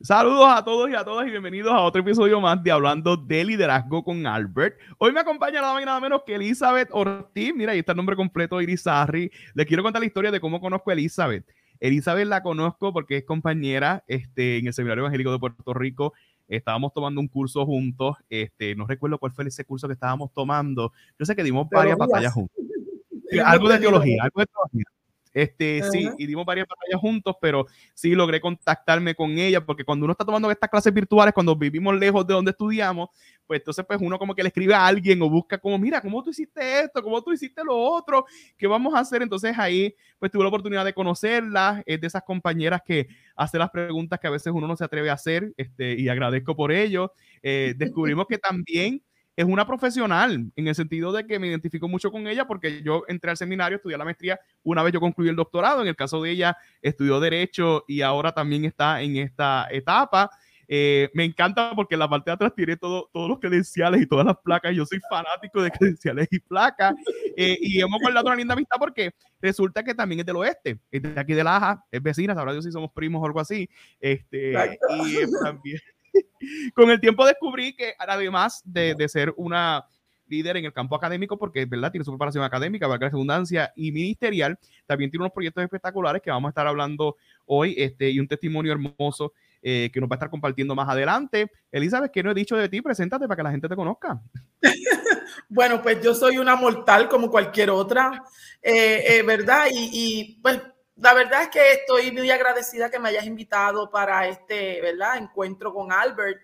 Saludos a todos y a todas y bienvenidos a otro episodio más de Hablando de Liderazgo con Albert. Hoy me acompaña nada más y nada menos que Elizabeth Ortiz. Mira, ahí está el nombre completo, Irizarri. Les quiero contar la historia de cómo conozco a Elizabeth. Elizabeth la conozco porque es compañera este, en el Seminario Evangélico de Puerto Rico. Estábamos tomando un curso juntos. Este, no recuerdo cuál fue ese curso que estábamos tomando. Yo sé que dimos varias batallas juntos. algo de teología, algo de teología. Este, sí, y dimos varias batallas juntos, pero sí logré contactarme con ella, porque cuando uno está tomando estas clases virtuales, cuando vivimos lejos de donde estudiamos, pues entonces pues uno como que le escribe a alguien o busca como, mira, ¿cómo tú hiciste esto? ¿Cómo tú hiciste lo otro? ¿Qué vamos a hacer? Entonces ahí pues tuve la oportunidad de conocerla, es de esas compañeras que hace las preguntas que a veces uno no se atreve a hacer, este, y agradezco por ello. Eh, descubrimos que también es una profesional en el sentido de que me identifico mucho con ella porque yo entré al seminario, estudié la maestría, una vez yo concluí el doctorado, en el caso de ella estudió derecho y ahora también está en esta etapa. Eh, me encanta porque la parte de atrás tiene todo, todos los credenciales y todas las placas. Yo soy fanático de credenciales y placas. Eh, y hemos guardado una linda amistad porque resulta que también es del oeste, es de aquí de Laja, es vecina, sabrá Dios si somos primos o algo así. Este, y también con el tiempo descubrí que además de, de, ser una líder en el campo académico, porque verdad tiene su preparación académica, valga la redundancia, y ministerial, también tiene unos proyectos espectaculares que vamos a estar hablando hoy, este, y un testimonio hermoso eh, que nos va a estar compartiendo más adelante. Elizabeth, ¿qué no he dicho de ti? Preséntate para que la gente te conozca. bueno, pues yo soy una mortal como cualquier otra, eh, eh, ¿verdad? Y, pues la verdad es que estoy muy agradecida que me hayas invitado para este, ¿verdad? Encuentro con Albert.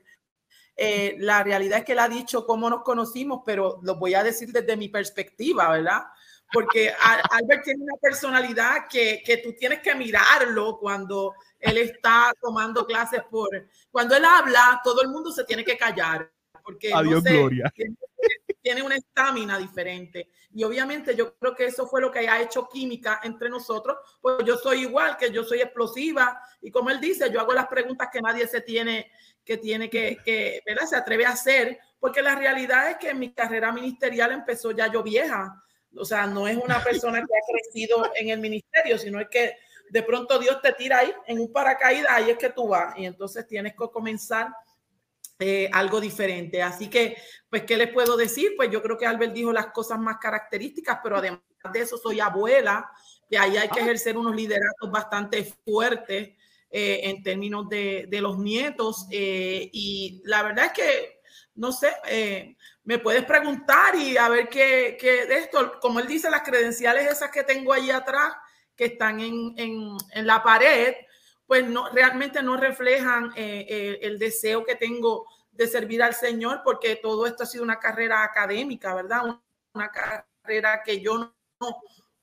Eh, la realidad es que él ha dicho cómo nos conocimos, pero lo voy a decir desde mi perspectiva, ¿verdad? Porque Albert tiene una personalidad que, que tú tienes que mirarlo cuando él está tomando clases por... Cuando él habla, todo el mundo se tiene que callar. Porque, Adiós, Gloria. Tiene, tiene una estamina diferente. Y obviamente yo creo que eso fue lo que ha hecho química entre nosotros, pues yo soy igual, que yo soy explosiva y como él dice, yo hago las preguntas que nadie se tiene que tiene que, que ¿verdad? Se atreve a hacer, porque la realidad es que mi carrera ministerial empezó ya yo vieja. O sea, no es una persona que ha crecido en el ministerio, sino es que de pronto Dios te tira ahí en un paracaídas, ahí es que tú vas. Y entonces tienes que comenzar eh, algo diferente. Así que, pues, ¿qué les puedo decir? Pues yo creo que Albert dijo las cosas más características, pero además de eso soy abuela, que ahí hay que ah. ejercer unos lideratos bastante fuertes eh, en términos de, de los nietos. Eh, y la verdad es que, no sé, me puedes preguntar y a ver qué, qué, de esto, como él dice, las credenciales esas que tengo ahí atrás, que están en, en, en la pared, pues no, realmente no reflejan eh, eh, el deseo que tengo de servir al Señor, porque todo esto ha sido una carrera académica, ¿verdad? Una carrera que yo no,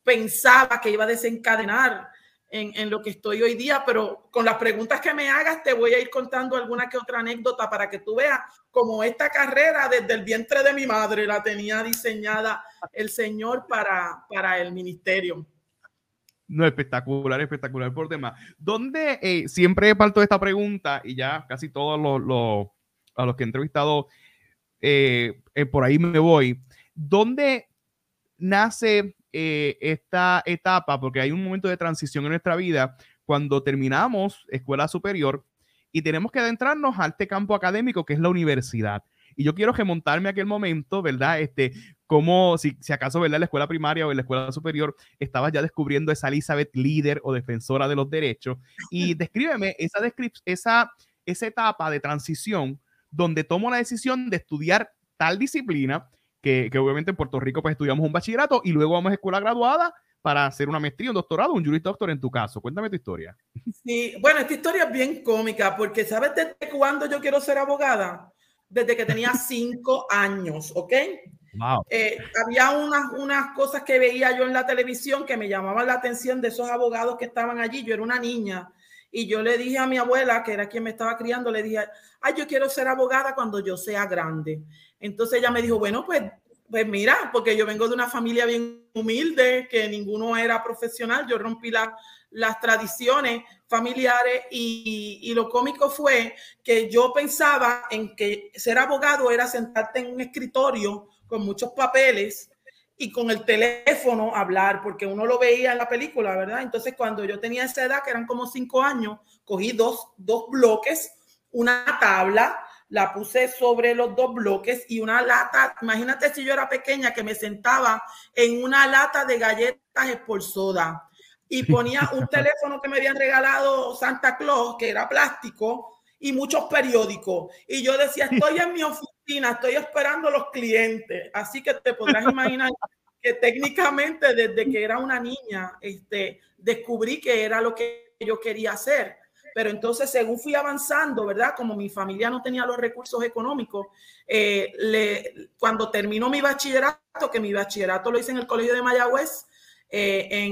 pensaba que iba a desencadenar en, lo que estoy hoy día, pero con las preguntas que me hagas te voy a ir contando alguna que otra anécdota para que tú veas cómo esta carrera desde el vientre de mi madre la tenía diseñada el Señor para, para el ministerio. No, espectacular, espectacular por demás. ¿Dónde eh, siempre parto esta pregunta y ya casi todos los, a los que he entrevistado eh, eh, por ahí me voy? ¿Dónde nace esta etapa? Porque hay un momento de transición en nuestra vida cuando terminamos escuela superior y tenemos que adentrarnos a este campo académico que es la universidad. Y yo quiero remontarme a aquel momento, ¿verdad? Este, como si, si acaso, ¿verdad? En la escuela primaria o en la escuela superior estabas ya descubriendo esa Elizabeth líder o defensora de los derechos. Y descríbeme esa, esa, esa etapa de transición donde tomo la decisión de estudiar tal disciplina, que, que, obviamente en Puerto Rico pues estudiamos un bachillerato y luego vamos a escuela graduada para hacer una maestría, un doctorado, un jurista doctor en tu caso. Cuéntame tu historia. Sí, bueno, esta historia es bien cómica porque ¿sabes desde cuándo yo quiero ser abogada? desde que tenía cinco años, ¿ok? Eh, había unas, unas cosas que veía yo en la televisión que me llamaban la atención de esos abogados que estaban allí. Yo era una niña y yo le dije a mi abuela, que era quien me estaba criando, le dije, ay, yo quiero ser abogada cuando yo sea grande. Entonces ella me dijo, bueno, pues, pues mira, porque yo vengo de una familia bien humilde, que ninguno era profesional, yo rompí la, las tradiciones familiares y, lo cómico fue que yo pensaba en que ser abogado era sentarte en un escritorio con muchos papeles y con el teléfono hablar, porque uno lo veía en la película, ¿verdad? Entonces cuando yo tenía esa edad, que eran como cinco años, cogí dos, dos bloques, una tabla, la puse sobre los dos bloques y una lata, imagínate si yo era pequeña que me sentaba en una lata de galletas por soda y ponía un teléfono que me habían regalado Santa Claus, que era plástico, y muchos periódicos. Y yo decía, estoy en mi oficina, estoy esperando los clientes. Así que te podrás imaginar que técnicamente desde que era una niña, este, descubrí que era lo que yo quería hacer. Pero entonces, según fui avanzando, ¿verdad? Como mi familia no tenía los recursos económicos, eh, cuando terminó mi bachillerato, que mi bachillerato lo hice en el Colegio de Mayagüez, eh,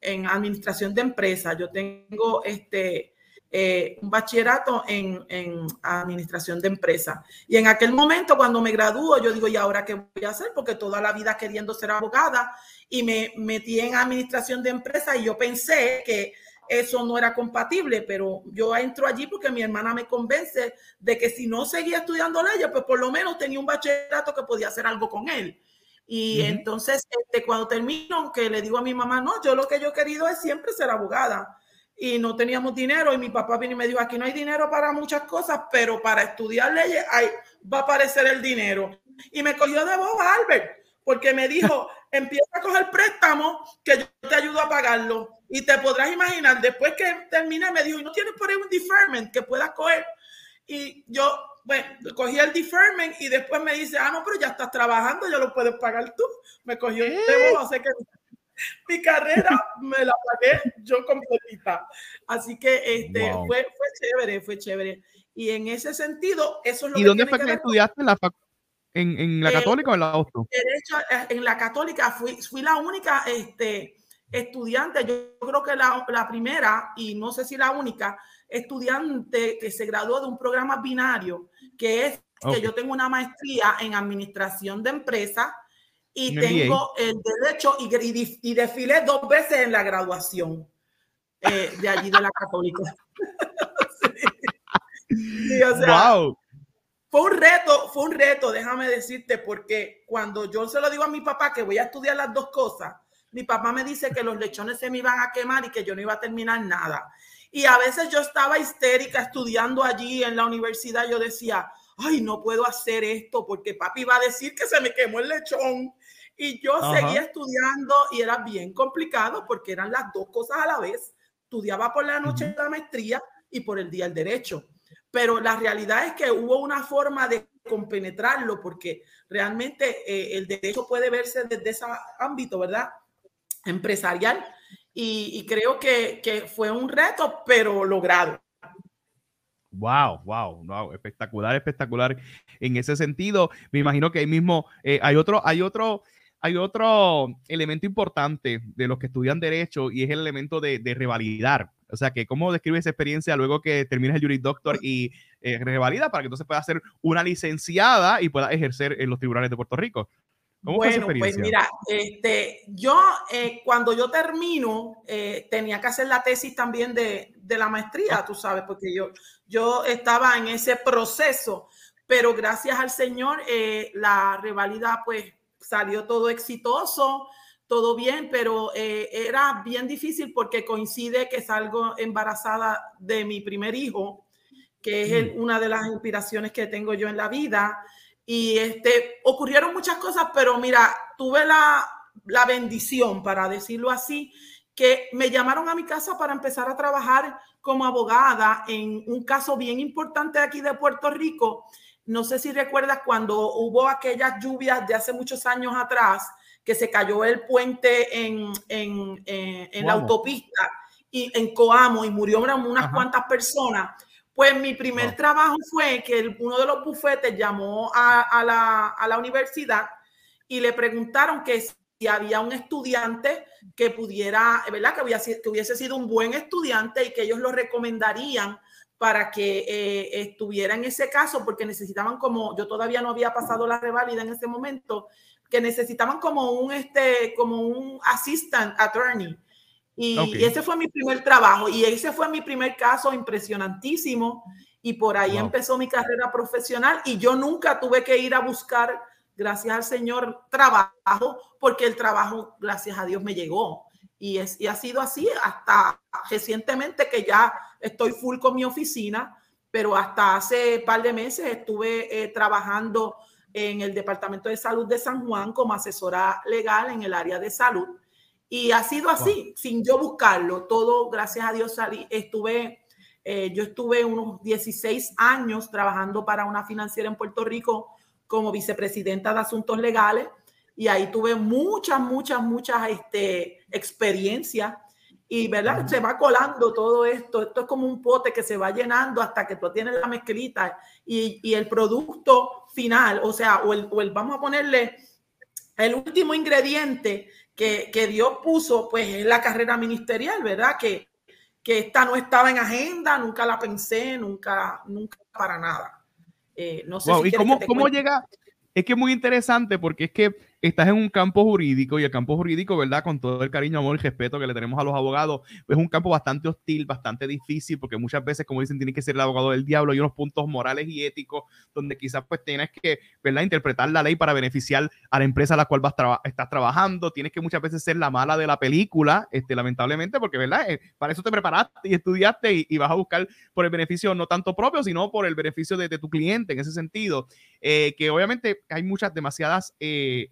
en, administración de empresas. Yo tengo este, eh, un bachillerato en, en, administración de empresas. Y en aquel momento, cuando me graduó, yo digo, ¿y ahora qué voy a hacer? Porque toda la vida queriendo ser abogada y me metí en administración de empresas y yo pensé que eso no era compatible, pero yo entro allí porque mi hermana me convence de que si no seguía estudiando leyes, pues por lo menos tenía un bachillerato que podía hacer algo con él. Y entonces, este, cuando termino, que le digo a mi mamá, no, yo lo que yo he querido es siempre ser abogada. Y no teníamos dinero y mi papá vino y me dijo, aquí no hay dinero para muchas cosas, pero para estudiar leyes ahí va a aparecer el dinero. Y me cogió de voz Albert, porque me dijo, empieza a coger préstamo que yo te ayudo a pagarlo. Y te podrás imaginar, después que terminé, me dijo, ¿no tienes por ahí un deferment que puedas coger? Y yo, bueno, cogí el deferment y después me dice, ah, no, pero ya estás trabajando, ya lo puedes pagar tú. Me cogió el tema, sé que mi carrera me la pagué yo completita. Así que este, fue, fue chévere, fue chévere. Y en ese sentido, eso es lo ¿Y dónde fue que, estudiaste en la ¿En, en la eh, católica o en la? Derecho, eh, en la católica fui, fui la única este, estudiante, yo creo que la, la, primera y no sé si la única estudiante que se graduó de un programa binario, que es que yo tengo una maestría en administración de empresas y tengo el derecho y, y, desfilé dos veces en la graduación eh, de allí de la católica. wow. Fue un reto, fue un reto, déjame decirte, porque cuando yo se lo digo a mi papá que voy a estudiar las dos cosas, mi papá me dice que los lechones se me iban a quemar y que yo no iba a terminar nada. Y a veces yo estaba histérica estudiando allí en la universidad. Yo decía, ay, no puedo hacer esto porque papi va a decir que se me quemó el lechón. Y yo seguía estudiando y era bien complicado porque eran las dos cosas a la vez. Estudiaba por la noche la maestría y por el día el derecho. Pero la realidad es que hubo una forma de compenetrarlo porque realmente eh, el derecho puede verse desde ese ámbito, ¿verdad? empresarial y, creo que, que, fue un reto, pero logrado. Wow, wow, wow, espectacular, espectacular. En ese sentido, me imagino que ahí mismo eh, hay otro, hay otro, hay otro elemento importante de los que estudian derecho y es el elemento de, de revalidar. O sea, que cómo describe esa experiencia luego que terminas el Juris Doctor y eh, revalida para que entonces pueda ser una licenciada y pueda ejercer en los tribunales de Puerto Rico bueno, pues mira, este, yo eh, cuando yo termino, eh, tenía que hacer la tesis también de, de, la maestría, tú sabes, porque yo, yo estaba en ese proceso, pero gracias al Señor, eh, la revalida pues salió todo exitoso, todo bien, pero era bien difícil porque coincide que salgo embarazada de mi primer hijo, que es mm. una de las inspiraciones que tengo yo en la vida. Y este, ocurrieron muchas cosas, pero mira, tuve la, la bendición, para decirlo así, que me llamaron a mi casa para empezar a trabajar como abogada en un caso bien importante aquí de Puerto Rico. No sé si recuerdas cuando hubo aquellas lluvias de hace muchos años atrás, que se cayó el puente en, en, en, la autopista y en Coamo y murieron unas cuantas personas. Pues mi primer trabajo fue que uno de los bufetes llamó a, la, universidad y le preguntaron que si había un estudiante que pudiera, ¿verdad? Que, hubiese sido un buen estudiante y que ellos lo recomendarían para que eh, estuviera en ese caso, porque necesitaban como, yo todavía no había pasado la reválida en ese momento, que necesitaban como un, este, como un assistant attorney y, ese fue mi primer trabajo y ese fue mi primer caso impresionantísimo y por ahí empezó mi carrera profesional y yo nunca tuve que ir a buscar, gracias al Señor, trabajo porque el trabajo, gracias a Dios, me llegó. Y, es, y ha sido así hasta recientemente que ya estoy full con mi oficina, pero hasta hace par de meses estuve eh, trabajando en el Departamento de Salud de San Juan como asesora legal en el área de salud. Y ha sido así, sin yo buscarlo. Todo, gracias a Dios, salí. Estuve, eh, yo estuve unos 16 años trabajando para una financiera en Puerto Rico como vicepresidenta de asuntos legales. Y ahí tuve muchas, muchas, muchas este, experiencias. Y verdad se va colando todo esto. Esto es como un pote que se va llenando hasta que tú tienes la mezclita y, y el producto final. O sea o el, o el, vamos a ponerle el último ingrediente que, que, Dios puso pues es la carrera ministerial verdad que que esta no estaba en agenda nunca la pensé nunca nunca para nada. Eh, no sé si ¿y cómo, cómo llega es que es muy interesante porque es que estás en un campo jurídico y el campo jurídico, ¿verdad? Con todo el cariño, amor y respeto que le tenemos a los abogados, es un campo bastante hostil, bastante difícil, porque muchas veces, como dicen, tiene que ser el abogado del diablo. Hay unos puntos morales y éticos donde quizás pues tienes que, ¿verdad? Interpretar la ley para beneficiar a la empresa a la cual vas estás trabajando. Tienes que muchas veces ser la mala de la película, este, lamentablemente, porque, ¿verdad? Eh, para eso te preparaste y estudiaste y, vas a buscar por el beneficio no tanto propio, sino por el beneficio de, tu cliente en ese sentido. Eh, que obviamente hay muchas, demasiadas... Eh,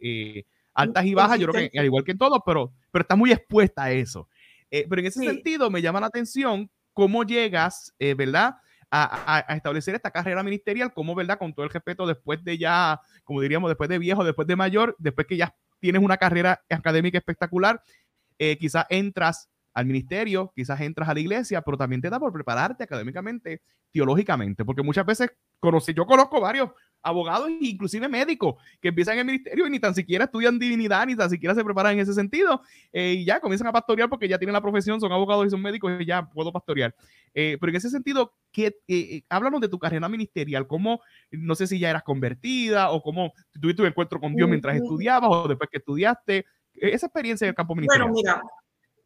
altas y bajas, yo creo que al igual que en todo, pero, pero está muy expuesta a eso. Eh, pero en ese sentido me llama la atención cómo llegas, eh, ¿verdad? A, a, establecer esta carrera ministerial, cómo, ¿verdad? Con todo el respeto, después de ya, como diríamos, después de viejo, después de mayor, después que ya tienes una carrera académica espectacular, eh, quizás entras al ministerio, quizás entras a la iglesia, pero también te da por prepararte académicamente, teológicamente, porque muchas veces conocí, yo conozco varios abogados e inclusive médicos que empiezan en el ministerio y ni tan siquiera estudian divinidad, ni tan siquiera se preparan en ese sentido, eh, y ya comienzan a pastorear porque ya tienen la profesión, son abogados y son médicos y ya puedo pastorear. Eh, pero en ese sentido, ¿qué, eh, háblanos de tu carrera ministerial, cómo, no sé si ya eras convertida o cómo tuviste un encuentro con Dios mientras estudiabas o después que estudiaste, esa experiencia del campo ministerial. Bueno, mira,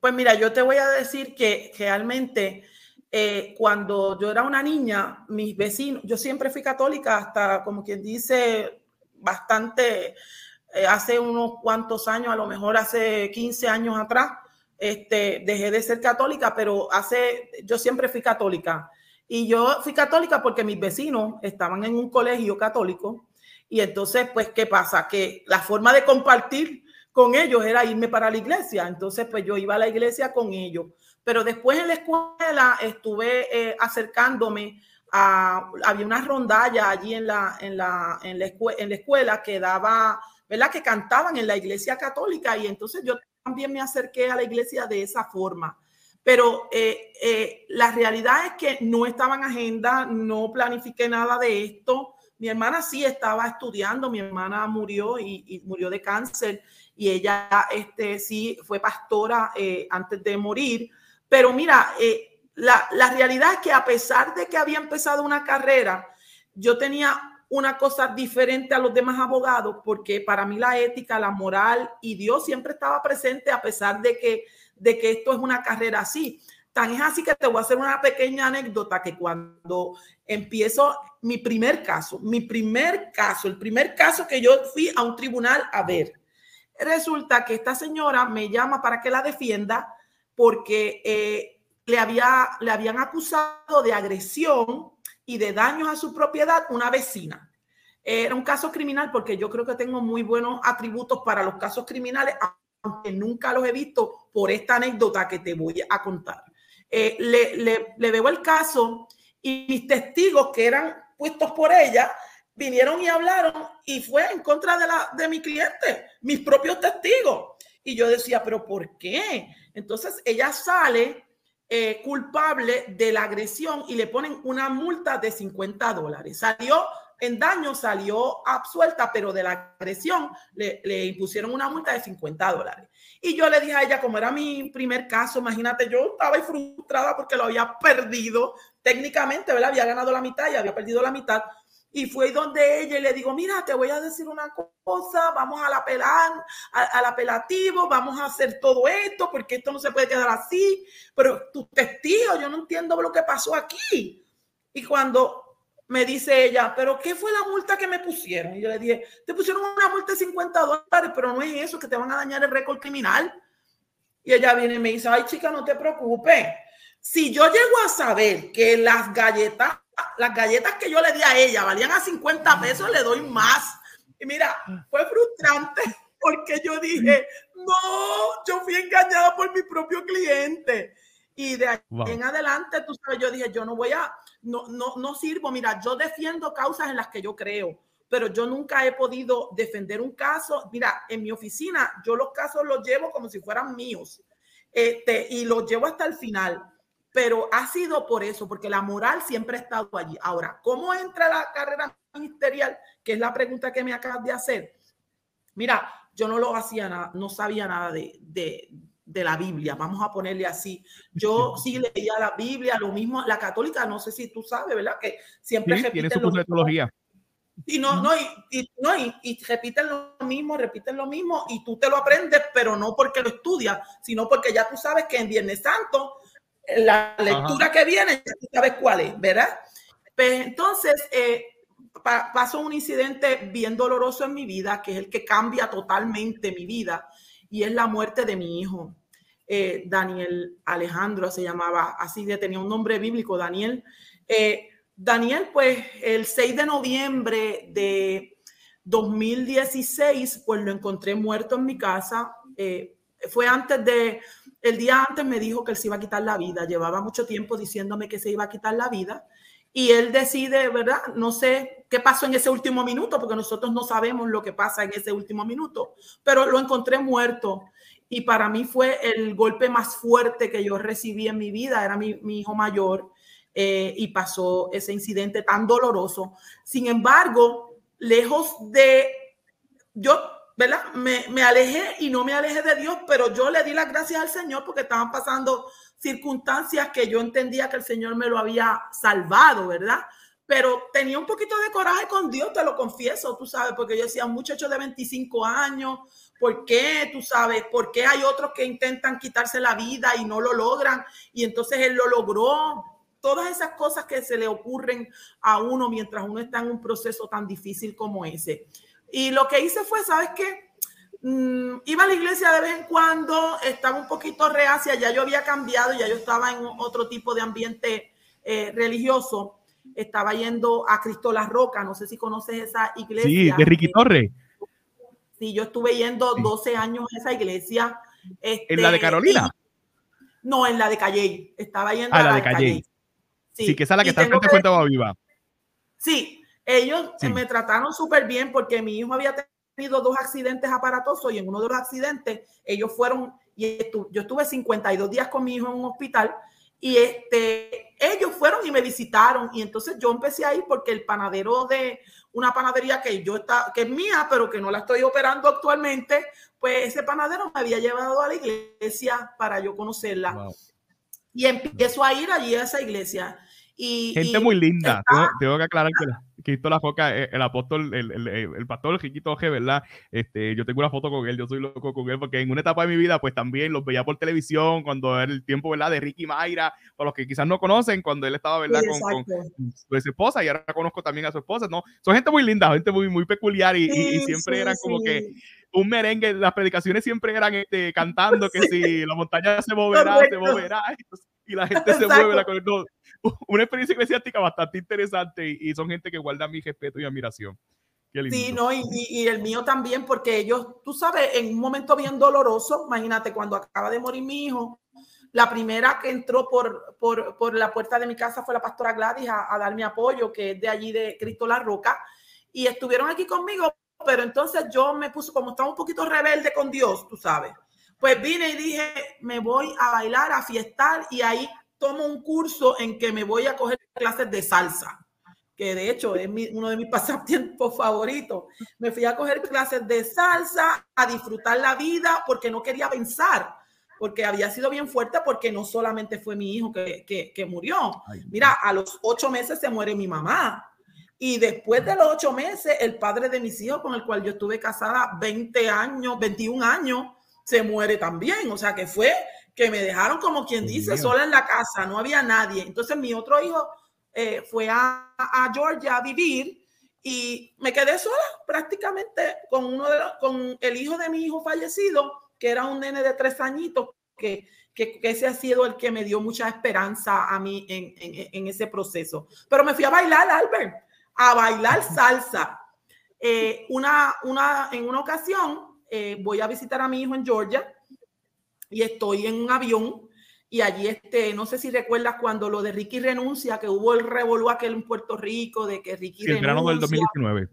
pues mira, yo te voy a decir que realmente eh, cuando yo era una niña, mis vecinos, yo siempre fui católica hasta como quien dice bastante, eh, hace unos cuantos años, a lo mejor hace 15 años atrás, este, dejé de ser católica, pero hace, yo siempre fui católica. Y yo fui católica porque mis vecinos estaban en un colegio católico y entonces, pues, ¿qué pasa? Que la forma de compartir con ellos era irme para la iglesia. Entonces, pues yo iba a la iglesia con ellos. Pero después en la escuela estuve eh, acercándome a, había una rondalla allí en la, en la, en la, en la escuela que daba, ¿verdad? Que cantaban en la iglesia católica y entonces yo también me acerqué a la iglesia de esa forma. Pero eh, eh, la realidad es que no estaba en agenda, no planifiqué nada de esto. Mi hermana sí estaba estudiando, mi hermana murió y, y murió de cáncer y ella este, sí fue pastora eh, antes de morir. Pero mira, eh, la, la, realidad es que a pesar de que había empezado una carrera, yo tenía una cosa diferente a los demás abogados, porque para mí la ética, la moral y Dios siempre estaba presente a pesar de que, de que esto es una carrera así. Tan es así que te voy a hacer una pequeña anécdota que cuando empiezo mi primer caso, mi primer caso, el primer caso que yo fui a un tribunal a ver, Resulta que esta señora me llama para que la defienda porque eh, le, había, le habían acusado de agresión y de daños a su propiedad una vecina. Era un caso criminal porque yo creo que tengo muy buenos atributos para los casos criminales, aunque nunca los he visto por esta anécdota que te voy a contar. Eh, le, le, le veo el caso y mis testigos que eran puestos por ella vinieron y hablaron y fue en contra de, la, de mi cliente, mis propios testigos. Y yo decía, pero ¿por qué? Entonces ella sale eh, culpable de la agresión y le ponen una multa de 50 dólares. Salió en daño, salió absuelta, pero de la agresión le, le, impusieron una multa de 50 dólares. Y yo le dije a ella, como era mi primer caso, imagínate, yo estaba frustrada porque lo había perdido técnicamente, ¿verdad? Había ganado la mitad y había perdido la mitad. Y fue donde ella le digo, mira, te voy a decir una cosa, vamos a la al apelativo, vamos a hacer todo esto, porque esto no se puede quedar así, pero tus testigos, yo no entiendo lo que pasó aquí. Y cuando me dice ella, pero ¿qué fue la multa que me pusieron? Y yo le dije, te pusieron una multa de 50 dólares, pero no es eso, que te van a dañar el récord criminal. Y ella viene y me dice, ay chica, no te preocupes. Si yo llego a saber que las galletas las galletas que yo le di a ella valían a 50 pesos, le doy más. Y mira, fue frustrante porque yo dije, no, yo fui engañada por mi propio cliente. Y de ahí en adelante, tú sabes, yo dije, yo no voy a, no, no, no sirvo. Mira, yo defiendo causas en las que yo creo, pero yo nunca he podido defender un caso. Mira, en mi oficina, yo los casos los llevo como si fueran míos este, y los llevo hasta el final. Pero ha sido por eso, porque la moral siempre ha estado allí. Ahora, ¿cómo entra la carrera ministerial? Que es la pregunta que me acabas de hacer. Mira, yo no lo hacía nada, no sabía nada de, de la Biblia, vamos a ponerle así. Yo sí leía la Biblia, lo mismo, la católica, no sé si tú sabes, ¿verdad? Que siempre sí, tiene su metodología. Y no, no, y, no y, repiten lo mismo, repiten lo mismo, y tú te lo aprendes, pero no porque lo estudias, sino porque ya tú sabes que en Viernes Santo, la lectura que viene, tú sabes cuál es, ¿verdad? Pues entonces, eh, pasó un incidente bien doloroso en mi vida, que es el que cambia totalmente mi vida, y es la muerte de mi hijo. Eh, Daniel Alejandro se llamaba, así de tenía un nombre bíblico, Daniel. Eh, Daniel, pues el 6 de noviembre de 2016, pues lo encontré muerto en mi casa. Eh, fue antes de, el día antes me dijo que él se iba a quitar la vida. Llevaba mucho tiempo diciéndome que se iba a quitar la vida. Y él decide, ¿verdad? No sé qué pasó en ese último minuto, porque nosotros no sabemos lo que pasa en ese último minuto, pero lo encontré muerto y para mí fue el golpe más fuerte que yo recibí en mi vida, era mi, hijo mayor eh, y pasó ese incidente tan doloroso. Sin embargo, lejos de, yo, ¿verdad? Me, alejé y no me alejé de Dios, pero yo le di las gracias al Señor porque estaban pasando circunstancias que yo entendía que el Señor me lo había salvado, ¿verdad? Pero tenía un poquito de coraje con Dios, te lo confieso, tú sabes, porque yo decía, un muchacho de 25 años, ¿Por qué? Tú sabes, ¿por qué hay otros que intentan quitarse la vida y no lo logran? Y entonces él lo logró. Todas esas cosas que se le ocurren a uno mientras uno está en un proceso tan difícil como ese. Y lo que hice fue, ¿sabes qué? Mm, iba a la iglesia de vez en cuando, estaba un poquito reacia, ya yo había cambiado, ya yo estaba en otro tipo de ambiente eh, religioso. Estaba yendo a Cristo La Roca, no sé si conoces esa iglesia. Sí, de Ricky Torre. Sí, yo estuve yendo 12 años en esa iglesia. ¿En la de este, Carolina? no, en la de Calle. Estaba yendo ah, a la, de Calle. Sí, que esa es la que está frente a Fuente Viva. Sí, ellos me trataron súper bien porque mi hijo había tenido dos accidentes aparatosos y en uno de los accidentes ellos fueron, y yo estuve 52 días con mi hijo en un hospital y este, ellos fueron y me visitaron y entonces yo empecé a ir porque el panadero de una panadería que yo está, que es mía, pero que no la estoy operando actualmente, pues ese panadero me había llevado a la iglesia para yo conocerla. Y empiezo a ir allí a esa iglesia. Y, Gente muy linda. tengo, que aclarar que Cristo la Foca, eh, el, apóstol, el, el, el pastor Riquito G, ¿verdad? Este, yo tengo una foto con él, yo soy loco con él, porque en una etapa de mi vida, pues también los veía por televisión, cuando era el tiempo, ¿verdad? De Ricky Mayra, para los que quizás no conocen, cuando él estaba, ¿verdad? con, con, su esposa, y ahora conozco también a su esposa, ¿no? Son gente muy linda, gente muy, muy peculiar, y, y, siempre eran como que un merengue, las predicaciones siempre eran este, cantando que si la montaña se moverá, se moverá, y la gente se mueve, la, no, una experiencia eclesiástica bastante interesante y, son gente que guarda mi respeto y admiración. Sí, no, y, y, el mío también, porque ellos, tú sabes, en un momento bien doloroso, imagínate cuando acaba de morir mi hijo, la primera que entró por, por, por la puerta de mi casa fue la pastora Gladys a, a, dar mi apoyo, que es de allí de Cristo La Roca, y estuvieron aquí conmigo, pero entonces yo me puse, como estaba un poquito rebelde con Dios, tú sabes, pues vine y dije, me voy a bailar, a fiestar, y ahí tomo un curso en que me voy a coger clases de salsa, que de hecho es uno de mis pasatiempos favoritos. Me fui a coger clases de salsa, a disfrutar la vida, porque no quería pensar, porque había sido bien fuerte, porque no solamente fue mi hijo que, que, murió. Mira, a los ocho meses se muere mi mamá. Y después de los ocho meses, el padre de mis hijos, con el cual yo estuve casada 20 años, 21 años, se muere también. O sea que fue que me dejaron como quien dice sola en la casa, no había nadie. Entonces mi otro hijo eh, fue a, a, Georgia a vivir y me quedé sola prácticamente con uno de con el hijo de mi hijo fallecido, que era un nene de tres añitos que, que, ese ha sido el que me dio mucha esperanza a mí en, en, ese proceso. Pero me fui a bailar, Albert, a bailar salsa. Eh, una, una, en una ocasión eh, voy a visitar a mi hijo en Georgia y estoy en un avión y allí, este, no sé si recuerdas cuando lo de Ricky renuncia, que hubo el revolú aquel en Puerto Rico, de que Ricky sí, el verano del 2019.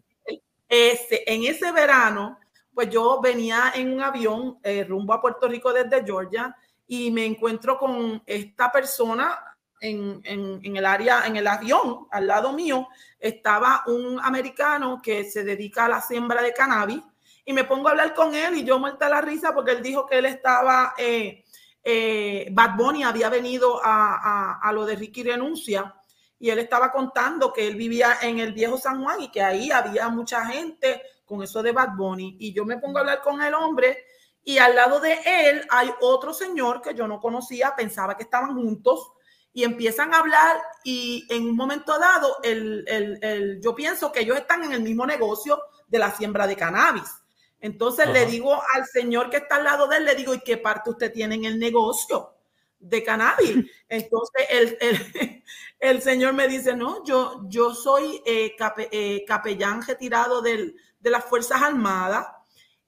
Este, en ese verano, pues yo venía en un avión eh, rumbo a Puerto Rico desde Georgia y me encuentro con esta persona en, en, en, el área, en el avión, al lado mío, estaba un americano que se dedica a la siembra de cannabis y me pongo a hablar con él y yo muerta la risa porque él dijo que él estaba... Eh, eh, Bad Bunny había venido a, a, lo de Ricky Renuncia y él estaba contando que él vivía en el viejo San Juan y que ahí había mucha gente con eso de Bad Bunny. Y yo me pongo a hablar con el hombre y al lado de él hay otro señor que yo no conocía, pensaba que estaban juntos y empiezan a hablar y en un momento dado el, el, el, yo pienso que ellos están en el mismo negocio de la siembra de cannabis. Entonces le digo al señor que está al lado de él, le digo, ¿y qué parte usted tiene en el negocio de cannabis? Entonces el, el, el señor me dice, no, yo, yo soy eh, eh, capellán retirado del, de las Fuerzas Armadas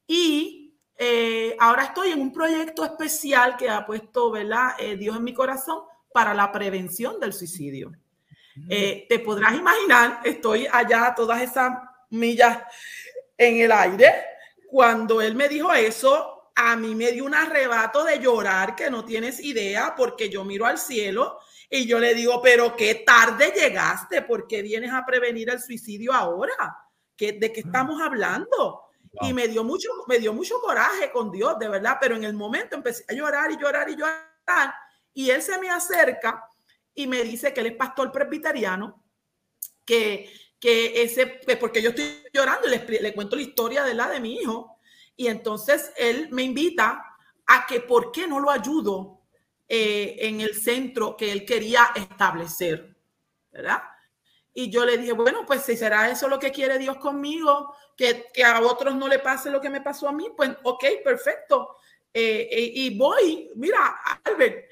y eh, ahora estoy en un proyecto especial que ha puesto ¿verdad? Dios en mi corazón para la prevención del suicidio. te podrás imaginar, estoy allá todas esas millas en el aire cuando él me dijo eso, a mí me dio un arrebato de llorar que no tienes idea, porque yo miro al cielo y yo le digo, pero qué tarde llegaste, ¿por qué vienes a prevenir el suicidio ahora? ¿Qué, ¿De qué estamos hablando? Y me dio, mucho, me dio mucho coraje con Dios, de verdad, pero en el momento empecé a llorar y llorar y llorar. Y él se me acerca y me dice que él es pastor presbiteriano, que que ese, pues, porque yo estoy llorando y le, le, cuento la historia de la de mi hijo. Y entonces él me invita a que por qué no lo ayudo eh, en el centro que él quería establecer, ¿verdad? Y yo le dije, bueno, pues si será eso lo que quiere Dios conmigo, que, que a otros no le pase lo que me pasó a mí, pues ok, perfecto. Eh, eh, y voy, mira, Albert,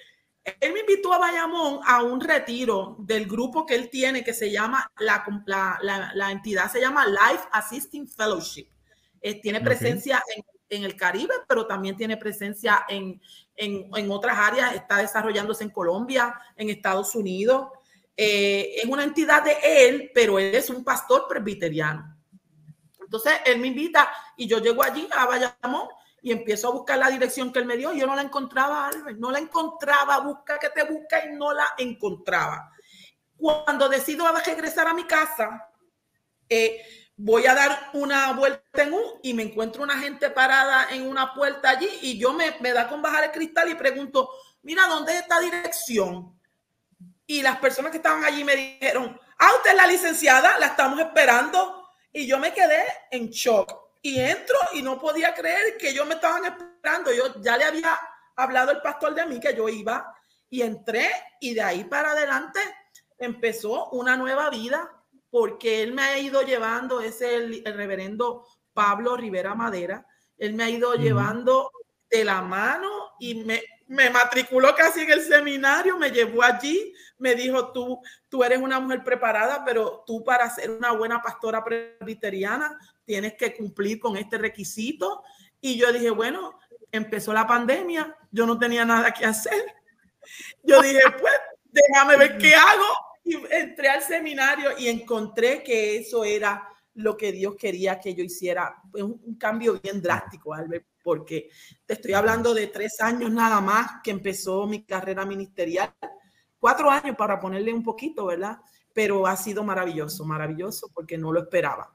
él me invitó a Bayamón a un retiro del grupo que él tiene que se llama, la, la, la, entidad se llama Life Assisting Fellowship. Eh, tiene presencia en, en, el Caribe, pero también tiene presencia en, en, en, otras áreas. Está desarrollándose en Colombia, en Estados Unidos. Eh, es una entidad de él, pero él es un pastor presbiteriano. Entonces, él me invita y yo llego allí a Bayamón y empiezo a buscar la dirección que él me dio. Yo no la encontraba, Albert, no la encontraba. Busca que te busca y no la encontraba. Cuando decido regresar a mi casa, eh, voy a dar una vuelta en un y me encuentro una gente parada en una puerta allí y yo me, me da con bajar el cristal y pregunto, mira, ¿dónde es esta dirección? Y las personas que estaban allí me dijeron, ah, usted es la licenciada, la estamos esperando. Y yo me quedé en shock y entro y no podía creer que yo me estaban esperando. Yo ya le había hablado el pastor de mí que yo iba y entré y de ahí para adelante empezó una nueva vida porque él me ha ido llevando, es el, reverendo Pablo Rivera Madera, él me ha ido llevando de la mano y me, me matriculó casi en el seminario, me llevó allí, me dijo, tú, tú eres una mujer preparada, pero tú para ser una buena pastora presbiteriana tienes que cumplir con este requisito. Y yo dije, bueno, empezó la pandemia, yo no tenía nada que hacer. Yo dije, pues, déjame ver qué hago. Y entré al seminario y encontré que eso era lo que Dios quería que yo hiciera. Un, un cambio bien drástico, Albert, porque te estoy hablando de tres años nada más que empezó mi carrera ministerial. Cuatro años para ponerle un poquito, ¿verdad? Pero ha sido maravilloso, maravilloso porque no lo esperaba.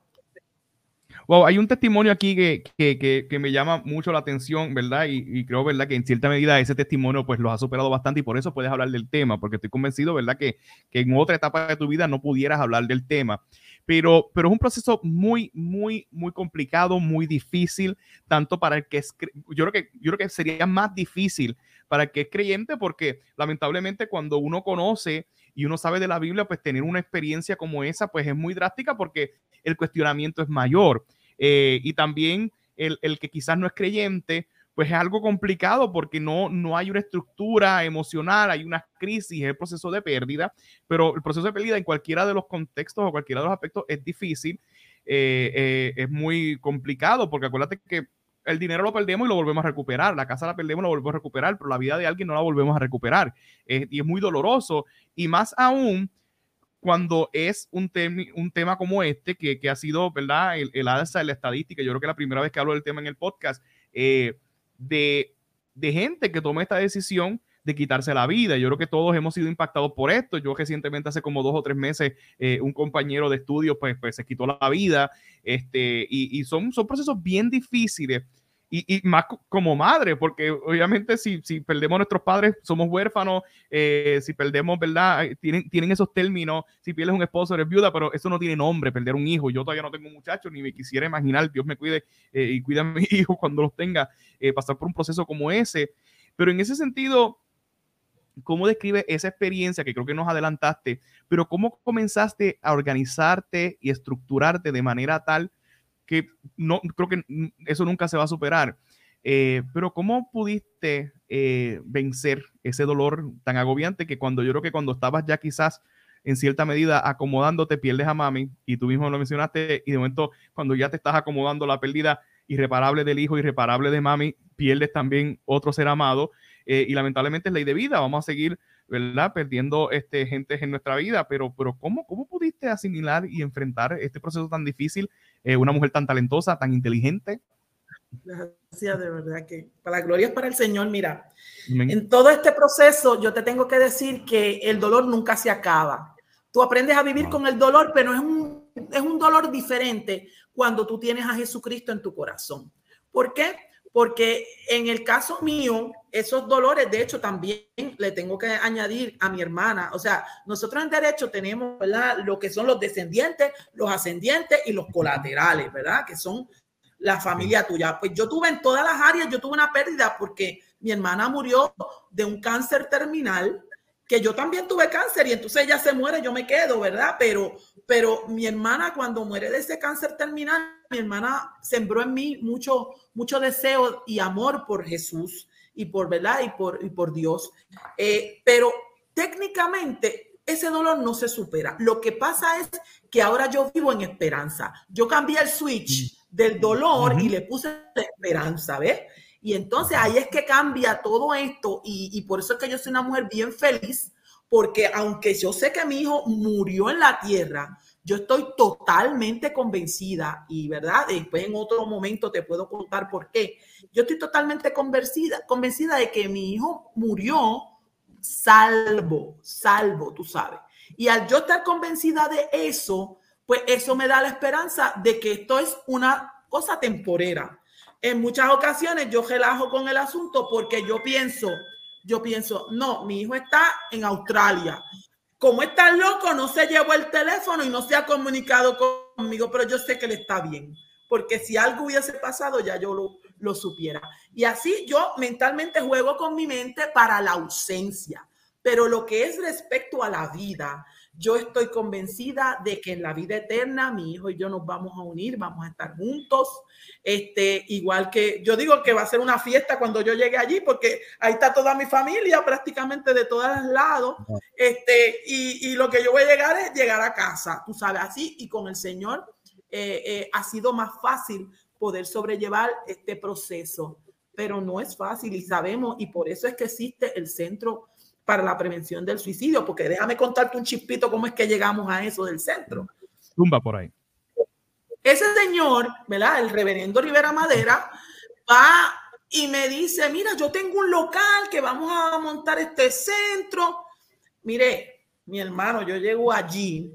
Wow, hay un testimonio aquí que, que, que, me llama mucho la atención, ¿verdad? Y, y, creo, ¿verdad? Que en cierta medida ese testimonio pues lo ha superado bastante y por eso puedes hablar del tema, porque estoy convencido, ¿verdad? Que, que en otra etapa de tu vida no pudieras hablar del tema. Pero, pero es un proceso muy, muy, muy complicado, muy difícil, tanto para el que es, yo creo que, yo creo que sería más difícil para el que es creyente, porque lamentablemente cuando uno conoce y uno sabe de la Biblia, pues tener una experiencia como esa, pues es muy drástica porque el cuestionamiento es mayor. Eh, y también el, el, que quizás no es creyente, pues es algo complicado porque no, no hay una estructura emocional, hay una crisis, el proceso de pérdida, pero el proceso de pérdida en cualquiera de los contextos o cualquiera de los aspectos es difícil, eh, eh, es muy complicado porque acuérdate que el dinero lo perdemos y lo volvemos a recuperar, la casa la perdemos y lo volvemos a recuperar, pero la vida de alguien no la volvemos a recuperar. y es muy doloroso y más aún cuando es un, un tema como este, que, que ha sido, ¿verdad? El, el, alza de la estadística, yo creo que la primera vez que hablo del tema en el podcast, eh, de, de gente que toma esta decisión de quitarse la vida. Yo creo que todos hemos sido impactados por esto. Yo recientemente, hace como dos o tres meses, eh, un compañero de estudio pues, pues se quitó la vida. Este, y, y son, son procesos bien difíciles y, más como madre, porque obviamente si, si perdemos a nuestros padres, somos huérfanos, eh, si perdemos, ¿verdad? Tienen, tienen esos términos, si pierdes un esposo, eres viuda, pero eso no tiene nombre, perder un hijo. Yo todavía no tengo un muchacho, ni me quisiera imaginar, Dios me cuide eh, y cuida a mi hijo cuando los tenga, eh, pasar por un proceso como ese. Pero en ese sentido, ¿cómo describe esa experiencia que creo que nos adelantaste? Pero ¿cómo comenzaste a organizarte y estructurarte de manera tal que no creo que eso nunca se va a superar. Eh, pero ¿cómo pudiste eh, vencer ese dolor tan agobiante que cuando yo creo que cuando estabas ya quizás en cierta medida acomodándote, pierdes a mami, y tú mismo lo mencionaste, y de momento cuando ya te estás acomodando la pérdida irreparable del hijo, irreparable de mami, pierdes también otro ser amado, eh, y lamentablemente es ley de vida, vamos a seguir, ¿verdad? Perdiendo este, gente en nuestra vida, pero, pero ¿cómo, ¿cómo pudiste asimilar y enfrentar este proceso tan difícil eh, una mujer tan talentosa, tan inteligente. Gracias, de verdad que para la gloria es para el Señor. Mira, en todo este proceso yo te tengo que decir que el dolor nunca se acaba. Tú aprendes a vivir con el dolor, pero es un, es un dolor diferente cuando tú tienes a Jesucristo en tu corazón. ¿Por qué? Porque en el caso mío, esos dolores, de hecho, también le tengo que añadir a mi hermana. O sea, nosotros en derecho tenemos, ¿verdad? Lo que son los descendientes, los ascendientes y los colaterales, ¿verdad? Que son la familia tuya. Pues yo tuve en todas las áreas, yo tuve una pérdida porque mi hermana murió de un cáncer terminal, que yo también tuve cáncer y entonces ella se muere, yo me quedo, ¿verdad? Pero, pero mi hermana cuando muere de ese cáncer terminal, mi hermana sembró en mí mucho, mucho deseo y amor por Jesús y por, ¿verdad? Y por, y por Dios. Eh, pero técnicamente ese dolor no se supera. Lo que pasa es que ahora yo vivo en esperanza. Yo cambié el switch mm. del dolor y le puse la esperanza, ¿ves? Y entonces ahí es que cambia todo esto y, y por eso es que yo soy una mujer bien feliz, porque aunque yo sé que mi hijo murió en la tierra, yo estoy totalmente convencida y, ¿verdad? Después en otro momento te puedo contar por qué. Yo estoy totalmente convencida, convencida de que mi hijo murió salvo, salvo, tú sabes. Y al yo estar convencida de eso, pues eso me da la esperanza de que esto es una cosa temporera. En muchas ocasiones yo relajo con el asunto porque yo pienso, yo pienso, no, mi hijo está en Australia, como está loco, no se llevó el teléfono y no se ha comunicado conmigo, pero yo sé que él está bien, porque si algo hubiese pasado, ya yo lo, lo supiera. Y así yo mentalmente juego con mi mente para la ausencia, pero lo que es respecto a la vida, yo estoy convencida de que en la vida eterna mi hijo y yo nos vamos a unir, vamos a estar juntos. Este, igual que yo digo que va a ser una fiesta cuando yo llegue allí, porque ahí está toda mi familia prácticamente de todos los lados. Este, y, lo que yo voy a llegar es llegar a casa, tú sabes, así. Y con el Señor eh, eh, ha sido más fácil poder sobrellevar este proceso, pero no es fácil y sabemos, y por eso es que existe el centro para la prevención del suicidio, porque déjame contarte un chispito cómo es que llegamos a eso del centro. Tumba por ahí. Ese señor, ¿verdad? El reverendo Rivera Madera va y me dice, mira, yo tengo un local que vamos a montar este centro. Mire, mi hermano, yo llego allí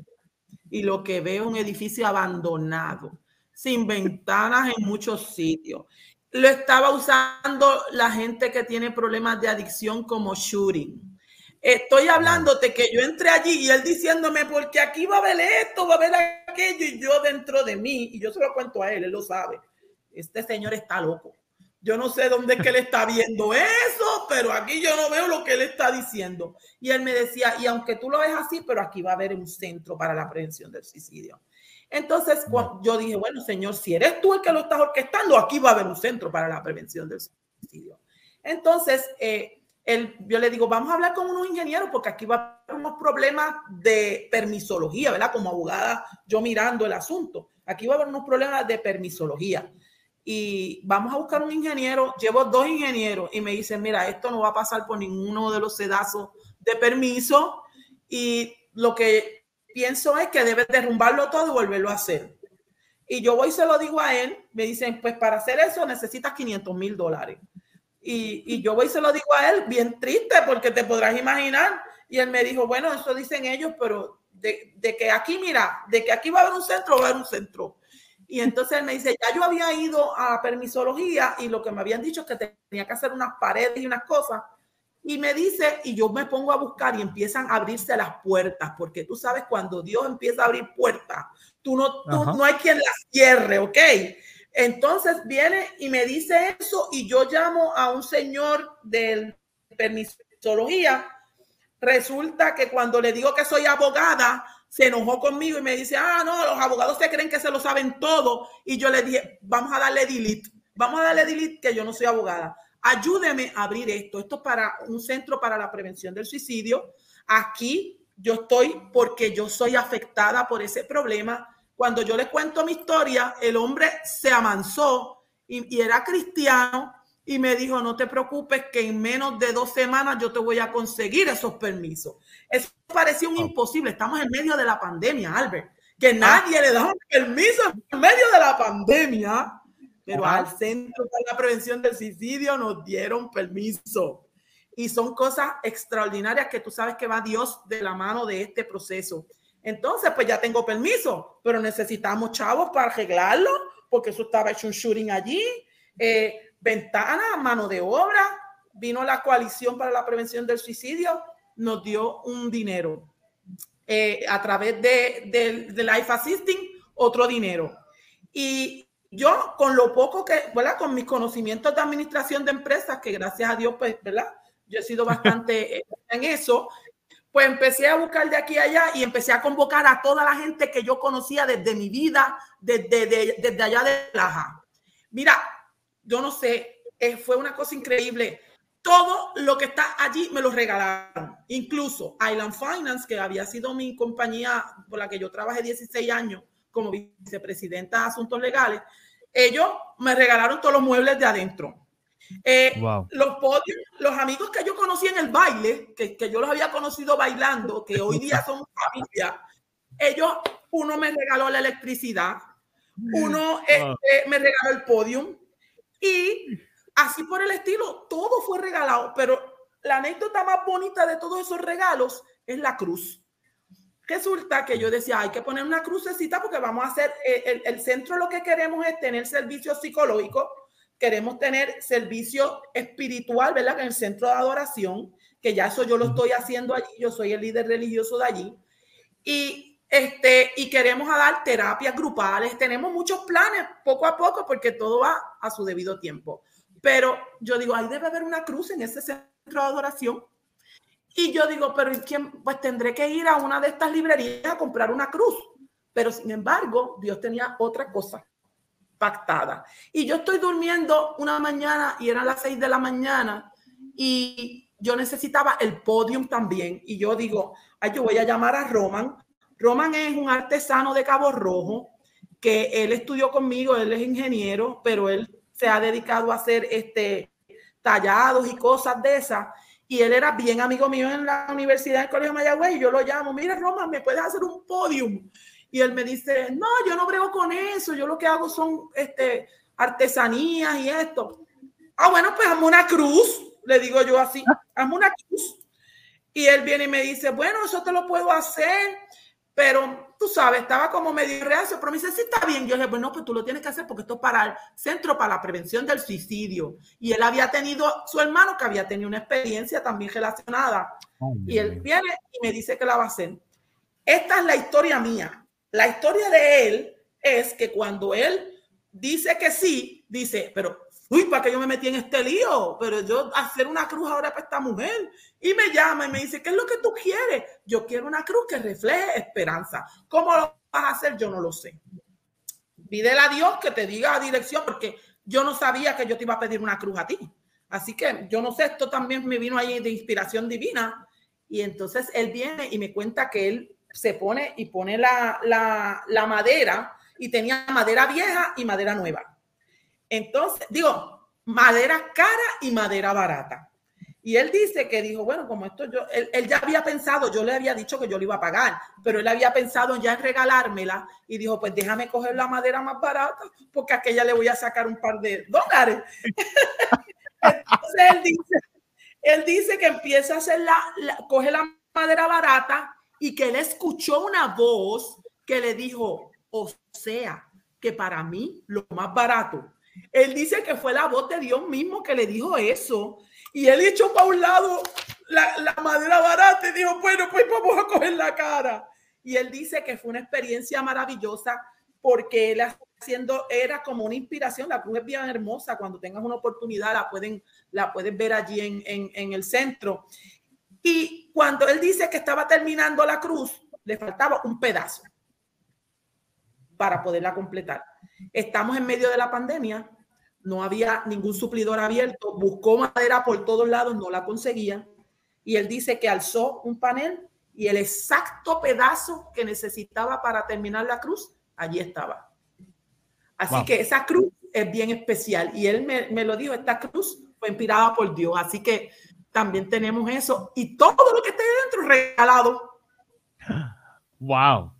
y lo que veo es un edificio abandonado, sin ventanas en muchos sitios. Lo estaba usando la gente que tiene problemas de adicción como shooting Estoy hablándote que yo entré allí y él diciéndome, porque aquí va a haber esto, va a haber aquello, y yo dentro de mí, y yo se lo cuento a él, él lo sabe. Este señor está loco. Yo no sé dónde es que él está viendo eso, pero aquí yo no veo lo que él está diciendo. Y él me decía, y aunque tú lo ves así, pero aquí va a haber un centro para la prevención del suicidio. Entonces, yo dije, bueno, señor, si eres tú el que lo estás orquestando, aquí va a haber un centro para la prevención del suicidio. suicidio. Entonces, eh, yo le digo, vamos a hablar con unos ingenieros porque aquí va a haber unos problemas de permisología, ¿verdad? Como abogada, yo mirando el asunto. Aquí va a haber unos problemas de permisología. Y vamos a buscar un ingeniero, llevo dos ingenieros y me dicen, mira, esto no va a pasar por ninguno de los sedazos de permiso y lo que pienso es que debes derrumbarlo todo y volverlo a hacer. Y yo voy y se lo digo a él, me dicen, pues para hacer eso necesitas 500 mil dólares. Y, yo voy y se lo digo a él, bien triste, porque te podrás imaginar. Y él me dijo, bueno, eso dicen ellos, pero de, que aquí, mira, de que aquí va a haber un centro, va a haber un centro. Y entonces él me dice, ya yo había ido a permisología y lo que me habían dicho es que tenía que hacer unas paredes y unas cosas. Y me dice, y yo me pongo a buscar y empiezan a abrirse las puertas, porque tú sabes, cuando Dios empieza a abrir puertas, tú no, tú, no hay quien las cierre, ¿ok? Entonces viene y me dice eso y yo llamo a un señor de permisología. Resulta que cuando le digo que soy abogada, se enojó conmigo y me dice, ah, no, los abogados se creen que se lo saben todo. Y yo le dije, vamos a darle delete, vamos a darle delete que yo no soy abogada. Ayúdeme a abrir esto. Esto es para un centro para la prevención del suicidio. Aquí yo estoy porque yo soy afectada por ese problema cuando yo le cuento mi historia, el hombre se amansó y, era cristiano y me dijo, no te preocupes que en menos de dos semanas yo te voy a conseguir esos permisos. Eso parecía un imposible. Estamos en medio de la pandemia, Albert, que ah. nadie le da un permiso en medio de la pandemia, pero al Centro de la Prevención del Suicidio nos dieron permiso. Y son cosas extraordinarias que tú sabes que va Dios de la mano de este proceso. Entonces, pues ya tengo permiso, pero necesitamos chavos para arreglarlo, porque eso estaba hecho un shooting allí. Eh, ventana, mano de obra. Vino la coalición para la prevención del suicidio, nos dio un dinero. Eh, a través de, de, Life Assisting, otro dinero. Y yo, con lo poco que, ¿verdad? Con mis conocimientos de administración de empresas, que gracias a Dios, pues, ¿verdad? Yo he sido bastante en eso pues empecé a buscar de aquí a allá y empecé a convocar a toda la gente que yo conocía desde mi vida, desde, desde, allá de Laja. Mira, yo no sé, eh, fue una cosa increíble. Todo lo que está allí me lo regalaron. Incluso Island Finance, que había sido mi compañía por la que yo trabajé 16 años como vicepresidenta de Asuntos Legales, ellos me regalaron todos los muebles de adentro. Eh, los podios, los amigos que yo conocí en el baile, que, que, yo los había conocido bailando, que hoy día son familia, ellos, uno me regaló la electricidad, uno este, me regaló el podium y así por el estilo, todo fue regalado, pero la anécdota más bonita de todos esos regalos es la cruz. Resulta que yo decía, hay que poner una crucecita porque vamos a hacer, eh, el, el centro lo que queremos es tener servicio psicológico, queremos tener servicio espiritual, ¿verdad? En el centro de adoración, que ya eso yo lo estoy haciendo allí, yo soy el líder religioso de allí. Y, este, y queremos dar terapias grupales, tenemos muchos planes poco a poco porque todo va a su debido tiempo. Pero yo digo, ahí debe haber una cruz en ese centro de adoración. Y yo digo, pero quién? Pues tendré que ir a una de estas librerías a comprar una cruz. Pero sin embargo, Dios tenía otra cosa pactada. Y yo estoy durmiendo una mañana y eran las seis de la mañana y yo necesitaba el podium también. Y yo digo, ay, yo voy a llamar a Roman. Roman es un artesano de Cabo Rojo que él estudió conmigo, él es ingeniero, pero él se ha dedicado a hacer este tallados y cosas de esas. Y él era bien amigo mío en la universidad del Colegio Mayagüez y yo lo llamo, mira Roman, ¿me puedes hacer un podium? Y él me dice, no, yo no brego con eso, yo lo que hago son este, artesanías y esto. Ah, bueno, pues hazme una cruz, le digo yo así, hazme una cruz. Y él viene y me dice, bueno, eso te lo puedo hacer, pero tú sabes, estaba como medio reacio, pero me dice, sí, está bien. Yo le dije, bueno, pues tú lo tienes que hacer porque esto es para el Centro para la Prevención del Suicidio. Y él había tenido, su hermano que había tenido una experiencia también relacionada. y él viene y me dice que la va a hacer. Esta es la historia mía. La historia de él es que cuando él dice que sí, dice, pero uy, ¿para qué yo me metí en este lío? Pero yo hacer una cruz ahora para esta mujer. Y me llama y me dice, ¿qué es lo que tú quieres? Yo quiero una cruz que refleje esperanza. ¿Cómo lo vas a hacer? Yo no lo sé. Pídele a Dios que te diga dirección, porque yo no sabía que yo te iba a pedir una cruz a ti. Así que yo no sé, esto también me vino ahí de inspiración divina. Y entonces él viene y me cuenta que él se pone y pone la, la, madera y tenía madera vieja y madera nueva. Entonces, digo, madera cara y madera barata. Y él dice que dijo, bueno, como esto yo, él, ya había pensado, yo le había dicho que yo le iba a pagar, pero él había pensado ya en regalármela y dijo, pues déjame coger la madera más barata porque aquella le voy a sacar un par de dólares. Entonces él dice, él dice que empieza a hacer la, coge la madera barata y que él escuchó una voz que le dijo, o sea, que para mí lo más barato. Él dice que fue la voz de Dios mismo que le dijo eso y él echó para un lado la, madera barata y dijo, bueno, pues vamos a coger la cara. Y él dice que fue una experiencia maravillosa porque él haciendo, era como una inspiración. La cruz es bien hermosa. Cuando tengas una oportunidad, la pueden, la puedes ver allí en, en, en el centro. Y cuando él dice que estaba terminando la cruz, le faltaba un pedazo para poderla completar. Estamos en medio de la pandemia no había ningún suplidor abierto, buscó madera por todos lados, no la conseguía. Y él dice que alzó un panel y el exacto pedazo que necesitaba para terminar la cruz, allí estaba. Así que esa cruz es bien especial. Y él me, me, lo dijo, esta cruz fue inspirada por Dios. Así que también tenemos eso. Y todo lo que esté dentro regalado. Wow.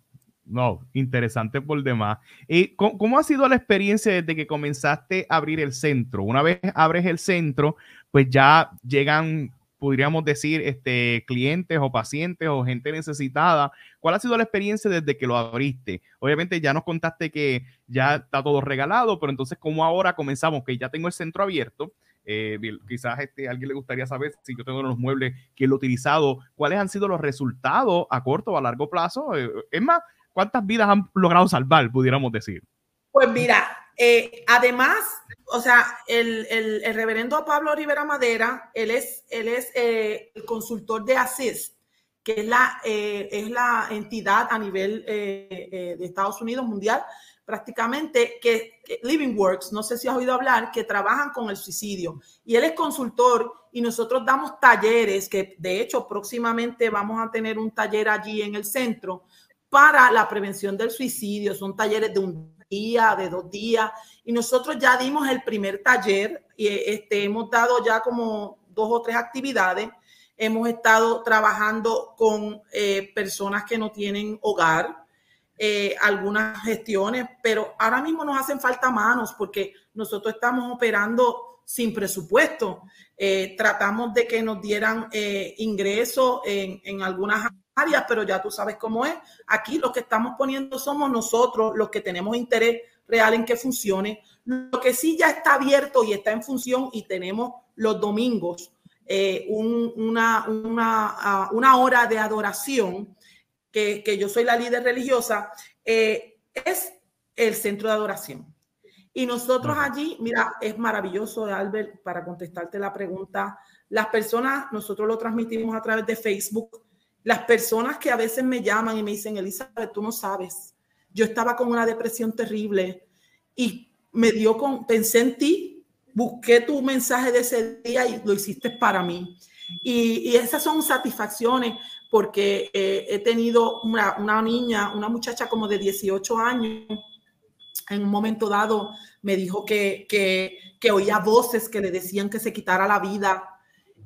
No, interesante por demás. ¿Y cómo, ha sido la experiencia desde que comenzaste a abrir el centro? Una vez abres el centro, pues ya llegan, podríamos decir, este, clientes o pacientes o gente necesitada. ¿Cuál ha sido la experiencia desde que lo abriste? Obviamente ya nos contaste que ya está todo regalado, pero entonces, ¿cómo ahora comenzamos? Que ya tengo el centro abierto. Eh, quizás este, a alguien le gustaría saber si yo tengo los muebles que lo he utilizado, cuáles han sido los resultados a corto o a largo plazo. Eh, es más, ¿Cuántas vidas han logrado salvar, pudiéramos decir? Pues mira, eh, además, o sea, el, el, reverendo Pablo Rivera Madera, él es, él es eh, el consultor de ASIS, que es la, eh, es la entidad a nivel de Estados Unidos mundial, prácticamente, que, Living Works, no sé si has oído hablar, que trabajan con el suicidio. Y él es consultor y nosotros damos talleres, que de hecho próximamente vamos a tener un taller allí en el centro para la prevención del suicidio. Son talleres de un día, de dos días. Y nosotros ya dimos el primer taller y este, hemos dado ya como dos o tres actividades. Hemos estado trabajando con eh, personas que no tienen hogar, eh, algunas gestiones, pero ahora mismo nos hacen falta manos porque nosotros estamos operando sin presupuesto. Eh, tratamos de que nos dieran ingresos en, en algunas áreas, pero ya tú sabes cómo es. Aquí lo que estamos poniendo somos nosotros los que tenemos interés real en que funcione. Lo que sí ya está abierto y está en función y tenemos los domingos eh, una, una, una, hora de adoración, que, que, yo soy la líder religiosa, eh, es el centro de adoración. Y nosotros allí, mira, es maravilloso, Albert, para contestarte la pregunta. Las personas, nosotros lo transmitimos a través de Facebook las personas que a veces me llaman y me dicen, Elizabeth, tú no sabes, yo estaba con una depresión terrible y me dio con, pensé en ti, busqué tu mensaje de ese día y lo hiciste para mí. Y, esas son satisfacciones porque eh, he tenido una, niña, una muchacha como de 18 años, en un momento dado me dijo que, que, oía voces que le decían que se quitara la vida.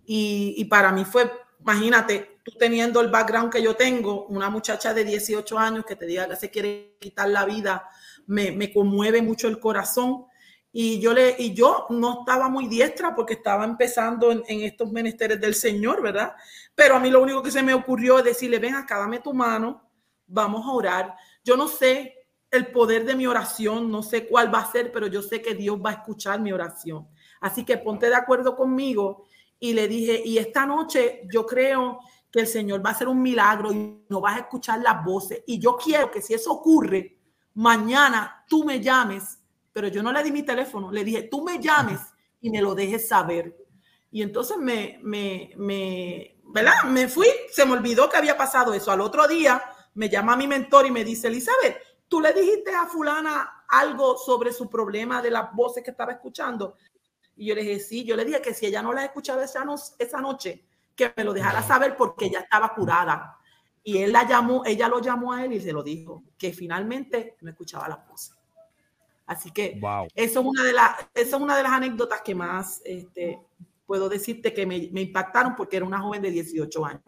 Y, y para mí fue, imagínate, teniendo el background que yo tengo, una muchacha de 18 años que te diga que se quiere quitar la vida, me, me conmueve mucho el corazón. Y yo, le, y yo no estaba muy diestra porque estaba empezando en, estos menesteres del Señor, ¿verdad? Pero a mí lo único que se me ocurrió es decirle, ven acá, dame tu mano, vamos a orar. Yo no sé el poder de mi oración, no sé cuál va a ser, pero yo sé que Dios va a escuchar mi oración. Así que ponte de acuerdo conmigo. Y le dije, y esta noche yo creo que el Señor va a hacer un milagro y no vas a escuchar las voces. Y yo quiero que si eso ocurre, mañana tú me llames, pero yo no le di mi teléfono, le dije, tú me llames y me lo dejes saber. Y entonces me, me, me, ¿verdad? Me fui, se me olvidó que había pasado eso. Al otro día me llama mi mentor y me dice, Elizabeth, tú le dijiste a fulana algo sobre su problema de las voces que estaba escuchando. Y yo le dije, sí, yo le dije que si ella no la escuchaba esa, no esa noche, que me lo dejara saber porque ella estaba curada. Y él la llamó, ella lo llamó a él y se lo dijo, que finalmente no escuchaba la voz. Así que eso, es una de las, eso es una de las anécdotas que más este, puedo decirte que me, impactaron porque era una joven de 18 años.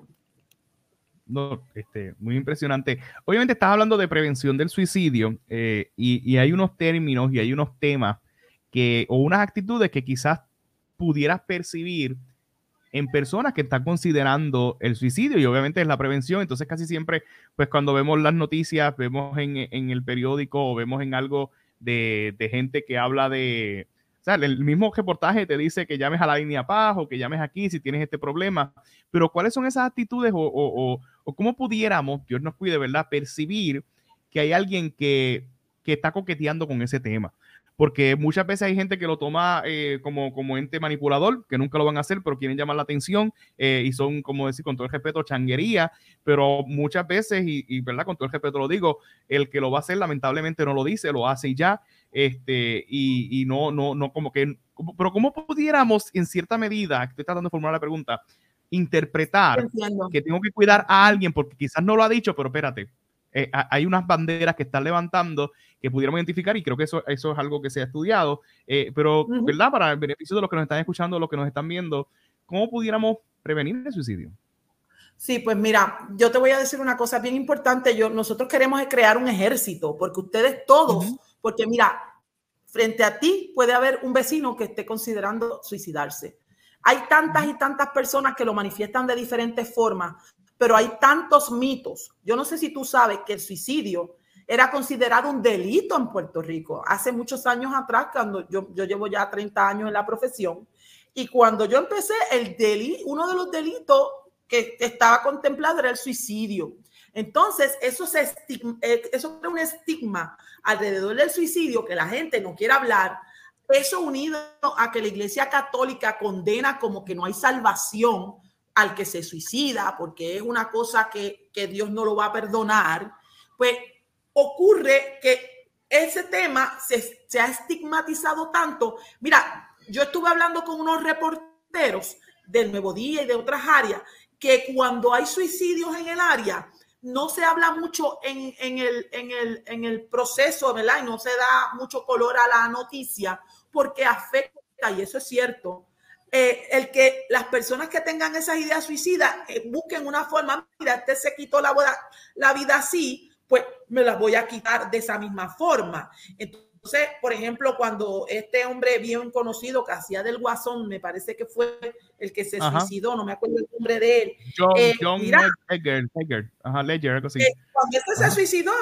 No, este, muy impresionante. Obviamente estás hablando de prevención del suicidio eh, y, y, hay unos términos y hay unos temas que, o unas actitudes que quizás pudieras percibir en personas que están considerando el suicidio y obviamente es la prevención. Entonces casi siempre, pues cuando vemos las noticias, vemos en, en el periódico o vemos en algo de, de, gente que habla de, o sea, el mismo reportaje te dice que llames a la línea paz o que llames aquí si tienes este problema, pero ¿cuáles son esas actitudes o, o, o cómo pudiéramos, Dios nos cuide, ¿verdad?, percibir que hay alguien que, que está coqueteando con ese tema? porque muchas veces hay gente que lo toma eh, como, como ente manipulador, que nunca lo van a hacer, pero quieren llamar la atención eh, y son, como decir, con todo el respeto, changuería, pero muchas veces, y, verdad, con todo el respeto lo digo, el que lo va a hacer lamentablemente no lo dice, lo hace y ya, este, y, y no, no, no, como que, pero ¿cómo pudiéramos, en cierta medida, estoy tratando de formular la pregunta, interpretar que tengo que cuidar a alguien porque quizás no lo ha dicho, pero espérate, eh, hay unas banderas que están levantando que pudiéramos identificar y creo que eso, eso es algo que se ha estudiado, eh, pero, ¿verdad? Para el beneficio de los que nos están escuchando, los que nos están viendo, ¿cómo pudiéramos prevenir el suicidio? Sí, pues mira, yo te voy a decir una cosa bien importante. Yo, nosotros queremos crear un ejército, porque ustedes todos, porque mira, frente a ti puede haber un vecino que esté considerando suicidarse. Hay tantas y tantas personas que lo manifiestan de diferentes formas, pero hay tantos mitos. Yo no sé si tú sabes que el suicidio era considerado un delito en Puerto Rico hace muchos años atrás, cuando yo, yo llevo ya 30 años en la profesión, y cuando yo empecé, el delito, uno de los delitos que estaba contemplado era el suicidio. Entonces, eso, se eh, eso es un estigma alrededor del suicidio que la gente no quiere hablar. Eso unido a que la Iglesia Católica condena como que no hay salvación al que se suicida, porque es una cosa que, Dios no lo va a perdonar, pues ocurre que ese tema se, se, ha estigmatizado tanto. Mira, yo estuve hablando con unos reporteros del Nuevo Día y de otras áreas, que cuando hay suicidios en el área, no se habla mucho en, el, en, el, en el proceso, ¿verdad? Y no se da mucho color a la noticia porque afecta, y eso es cierto, eh, el que las personas que tengan esas ideas suicidas eh, busquen una forma, mira, este se quitó la, la vida así, pues me la voy a quitar de esa misma forma. Entonces, por ejemplo, cuando este hombre bien conocido que hacía del guasón, me parece que fue el que se suicidó, no me acuerdo el nombre de él. John, eh, John Ajá, Ledger, algo así. cuando este se suicidó,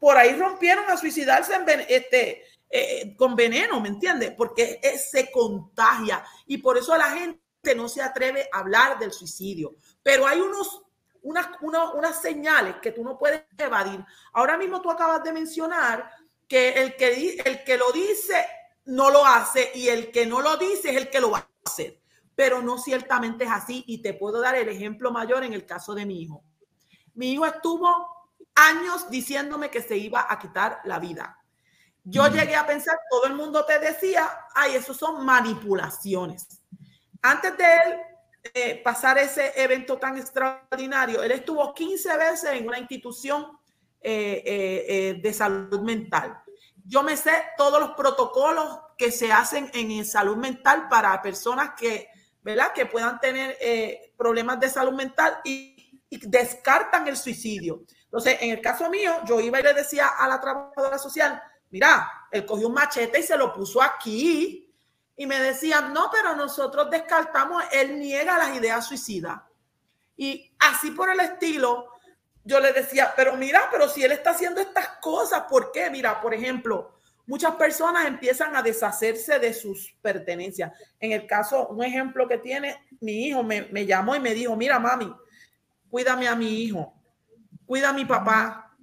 por ahí rompieron a suicidarse en este eh, con veneno, ¿me entiendes? Porque se contagia y por eso la gente no se atreve a hablar del suicidio. Pero hay unos, unas, unas señales que tú no puedes evadir. Ahora mismo tú acabas de mencionar que el que, el que lo dice no lo hace y el que no lo dice es el que lo va a hacer. Pero no ciertamente es así y te puedo dar el ejemplo mayor en el caso de mi hijo. Mi hijo estuvo años diciéndome que se iba a quitar la vida. Yo llegué a pensar, todo el mundo te decía, ay, eso son manipulaciones. Antes de él eh, pasar ese evento tan extraordinario, él estuvo 15 veces en una institución eh, eh, de salud mental. Yo me sé todos los protocolos que se hacen en salud mental para personas que, ¿verdad? que puedan tener problemas de salud mental y, y descartan el suicidio. Entonces, en el caso mío, yo iba y le decía a la trabajadora social, mira, él cogió un machete y se lo puso aquí. Y me decían, no, pero nosotros descartamos, él niega las ideas suicidas. Y así por el estilo, yo le decía, pero mira, pero si él está haciendo estas cosas, ¿por qué? Mira, por ejemplo, muchas personas empiezan a deshacerse de sus pertenencias. En el caso, un ejemplo que tiene, mi hijo me, me llamó y me dijo, mira, mami, cuídame a mi hijo, cuida a mi papá,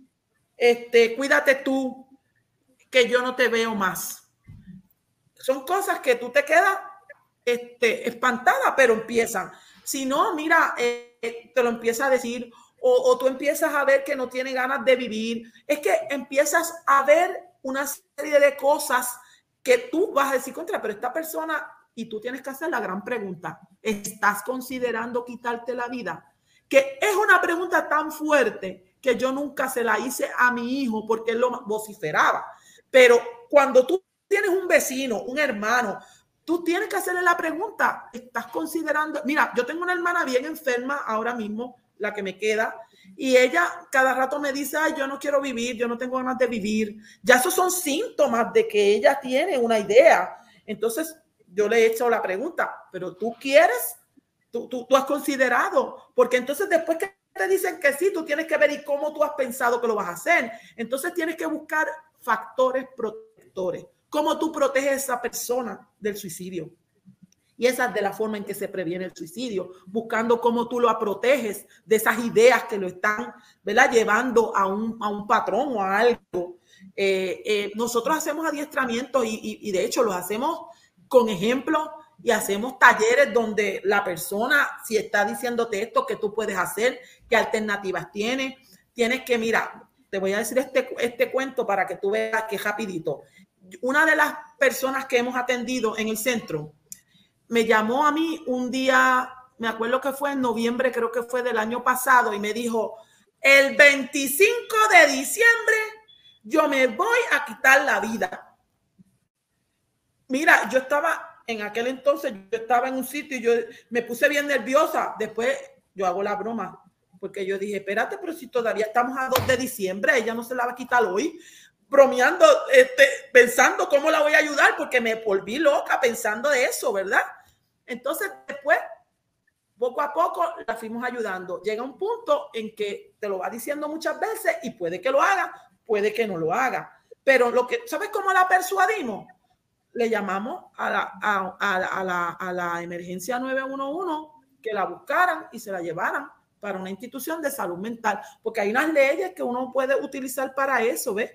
este, cuídate tú, que yo no te veo más. Son cosas que tú te quedas este, espantada, pero empiezan. Si no, mira, eh, te lo empieza a decir, o, tú empiezas a ver que no tiene ganas de vivir. Es que empiezas a ver una serie de cosas que tú vas a decir contra, pero esta persona y tú tienes que hacer la gran pregunta, ¿estás considerando quitarte la vida? Que es una pregunta tan fuerte que yo nunca se la hice a mi hijo porque él lo vociferaba. Pero cuando tú tienes un vecino, un hermano, tú tienes que hacerle la pregunta, ¿estás considerando? Mira, yo tengo una hermana bien enferma ahora mismo, la que me queda, y ella cada rato me dice, ay, yo no quiero vivir, yo no tengo ganas de vivir. Ya esos son síntomas de que ella tiene una idea. Entonces, yo le he hecho la pregunta, pero tú quieres, tú, tú, tú has considerado, porque entonces después que te dicen que sí, tú tienes que ver y cómo tú has pensado que lo vas a hacer. Entonces tienes que buscar factores protectores. ¿Cómo tú proteges a esa persona del suicidio? Y esa es de la forma en que se previene el suicidio, buscando cómo tú lo proteges de esas ideas que lo están ¿verdad? llevando a un, a un patrón o a algo. Eh, eh, nosotros hacemos adiestramiento y, de hecho los hacemos con ejemplos y hacemos talleres donde la persona, si está diciéndote esto, que tú puedes hacer, qué alternativas tienes, tienes que, mira, te voy a decir este, este cuento para que tú veas que rapidito. Una de las personas que hemos atendido en el centro, me llamó a mí un día, me acuerdo que fue en noviembre, creo que fue del año pasado, y me dijo, el 25 de diciembre yo me voy a quitar la vida. Mira, yo estaba en aquel entonces, yo estaba en un sitio y yo me puse bien nerviosa. Después yo hago la broma, porque yo dije, espérate, pero si todavía estamos a 2 de diciembre, ella no se la va a quitar hoy bromeando, este, pensando cómo la voy a ayudar, porque me volví loca pensando de eso, ¿verdad? Entonces, después, poco a poco, la fuimos ayudando. Llega un punto en que te lo va diciendo muchas veces y puede que lo haga, puede que no lo haga. Pero lo que, ¿sabes cómo la persuadimos? Le llamamos a la, a, a, la, a la emergencia 911 que la buscaran y se la llevaran para una institución de salud mental, porque hay unas leyes que uno puede utilizar para eso, ¿ves?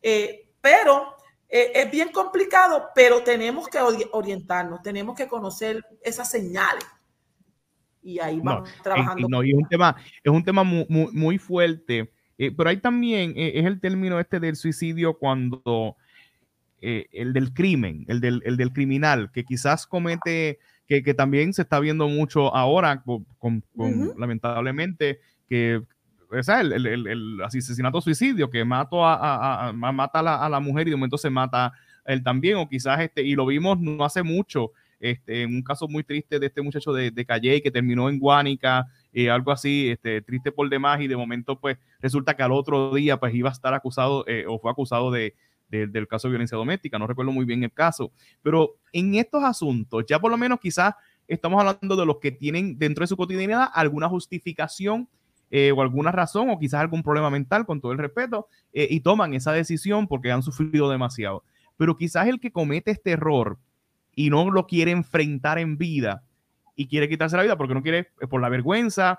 Eh, pero eh, es bien complicado, pero tenemos que orientarnos, tenemos que conocer esas señales. Y ahí vamos trabajando. No, y es un tema, es un tema muy, muy, fuerte. Eh, pero ahí también eh, es el término este del suicidio cuando el del crimen, el del, el del, criminal, que quizás comete, que, que, también se está viendo mucho ahora, con, lamentablemente, que el, asesinato suicidio, que mató a, mata a la, mujer y de momento se mata él también, o quizás este, y lo vimos no hace mucho, este, en un caso muy triste de este muchacho de, de Calle que terminó en Guánica, y algo así, este, triste por demás, y de momento, pues, resulta que al otro día, pues, iba a estar acusado eh, o fue acusado de, del caso de violencia doméstica, no recuerdo muy bien el caso, pero en estos asuntos, ya por lo menos quizás estamos hablando de los que tienen dentro de su cotidianidad alguna justificación eh, o alguna razón o quizás algún problema mental, con todo el respeto, eh, y toman esa decisión porque han sufrido demasiado. Pero quizás el que comete este error y no lo quiere enfrentar en vida y quiere quitarse la vida porque no quiere, eh, por la vergüenza,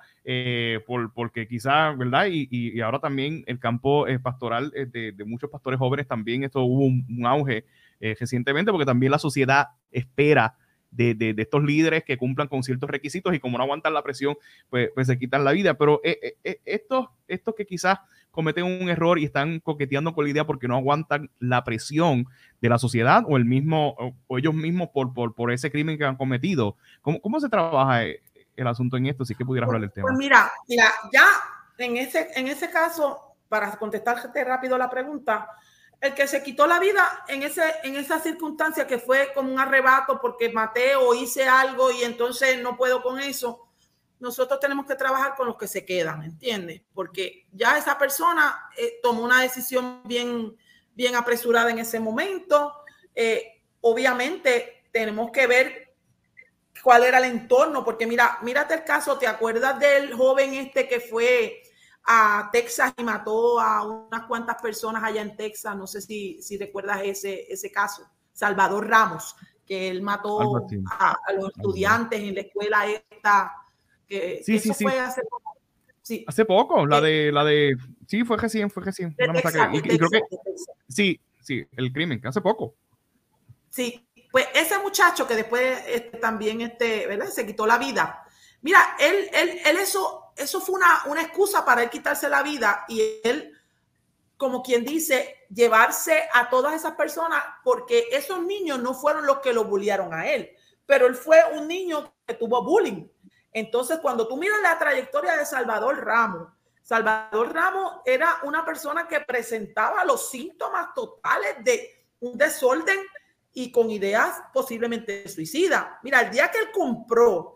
por, porque quizás, ¿verdad? Y, ahora también el campo pastoral de, muchos pastores jóvenes también, esto hubo un auge recientemente porque también la sociedad espera de, de, estos líderes que cumplan con ciertos requisitos y como no aguantan la presión, pues, pues se quitan la vida. Pero eh, eh, eh, estos, estos que quizás cometen un error y están coqueteando con la idea porque no aguantan la presión de la sociedad o el mismo o, ellos mismos por, por, por, ese crimen que han cometido. ¿Cómo, cómo se trabaja el asunto en esto? Si que pudieras hablar del tema. Pues mira, mira, ya en ese, en ese caso, para contestarte rápido la pregunta, el que se quitó la vida en, ese, en esa circunstancia que fue como un arrebato porque maté o hice algo y entonces no puedo con eso, nosotros tenemos que trabajar con los que se quedan, ¿entiendes? Porque ya esa persona eh, tomó una decisión bien, bien apresurada en ese momento. Eh, obviamente tenemos que ver cuál era el entorno, porque mira, mírate el caso, ¿te acuerdas del joven este que fue a Texas y mató a unas cuantas personas allá en Texas. No sé si, si recuerdas ese, ese caso. Salvador Ramos, que él mató a, los estudiantes en la escuela esta. Que sí, sí, sí. fue hace poco. Sí. Hace poco, la eh, de, la de, sí, fue recién, fue recién. sí, sí, el crimen, hace poco. Sí, pues ese muchacho que después este, también, este, ¿verdad? Se quitó la vida. Mira, él, él, él eso eso fue una, una excusa para él quitarse la vida y él, como quien dice, llevarse a todas esas personas porque esos niños no fueron los que lo bullearon a él. pero él fue un niño que tuvo bullying. Entonces, cuando tú miras la trayectoria de Salvador Ramos, Salvador Ramos era una persona que presentaba los síntomas totales de un desorden y con ideas posiblemente suicidas. Mira, el día que él compró,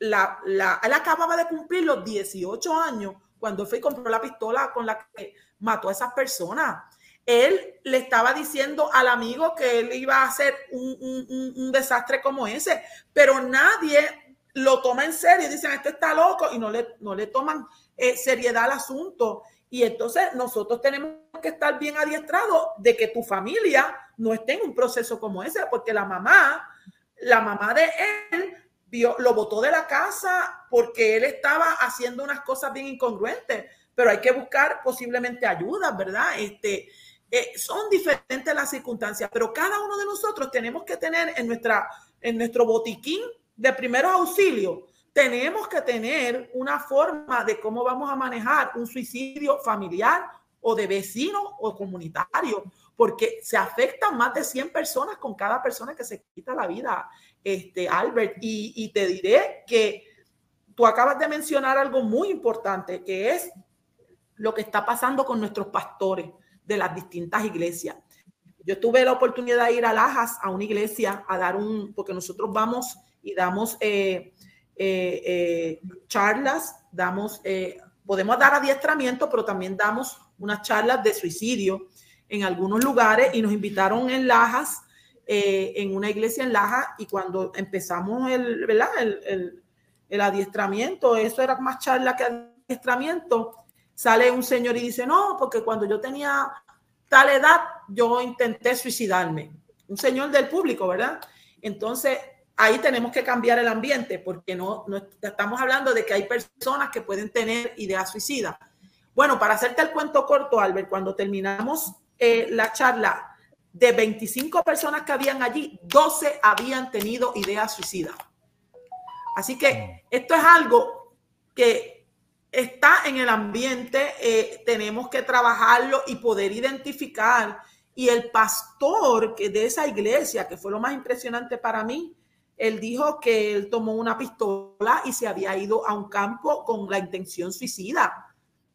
la, él acababa de cumplir los 18 años cuando fue y compró la pistola con la que mató a esas personas. Él le estaba diciendo al amigo que él iba a hacer un, un, un desastre como ese, pero nadie lo toma en serio dicen, esto está loco y no le, no le toman eh, seriedad al asunto. Y entonces nosotros tenemos que estar bien adiestrados de que tu familia no esté en un proceso como ese, porque la mamá, la mamá de él, lo botó de la casa porque él estaba haciendo unas cosas bien incongruentes, pero hay que buscar posiblemente ayuda, ¿verdad? Este, eh, son diferentes las circunstancias, pero cada uno de nosotros tenemos que tener en, nuestra, en nuestro botiquín de primeros auxilios tenemos que tener una forma de cómo vamos a manejar un suicidio familiar o de vecino o comunitario, porque se afectan más de 100 personas con cada persona que se quita la vida, este, Albert. Y, te diré que tú acabas de mencionar algo muy importante, que es lo que está pasando con nuestros pastores de las distintas iglesias. Yo tuve la oportunidad de ir a Lajas, a una iglesia, a dar un, porque nosotros vamos y damos eh, eh, eh, charlas, damos, podemos dar adiestramiento, pero también damos unas charlas de suicidio en algunos lugares y nos invitaron en Lajas, en una iglesia en Lajas, y cuando empezamos el, ¿verdad? El, el, adiestramiento, eso era más charla que adiestramiento, sale un señor y dice, no, porque cuando yo tenía tal edad, yo intenté suicidarme. Un señor del público, ¿verdad? Entonces, ahí tenemos que cambiar el ambiente porque no, no, estamos hablando de que hay personas que pueden tener ideas suicidas. Bueno, para hacerte el cuento corto, Albert, cuando terminamos eh, la charla, de 25 personas que habían allí, 12 habían tenido ideas suicidas. Así que esto es algo que está en el ambiente, eh, tenemos que trabajarlo y poder identificar. Y el pastor que de esa iglesia, que fue lo más impresionante para mí, él dijo que él tomó una pistola y se había ido a un campo con la intención suicida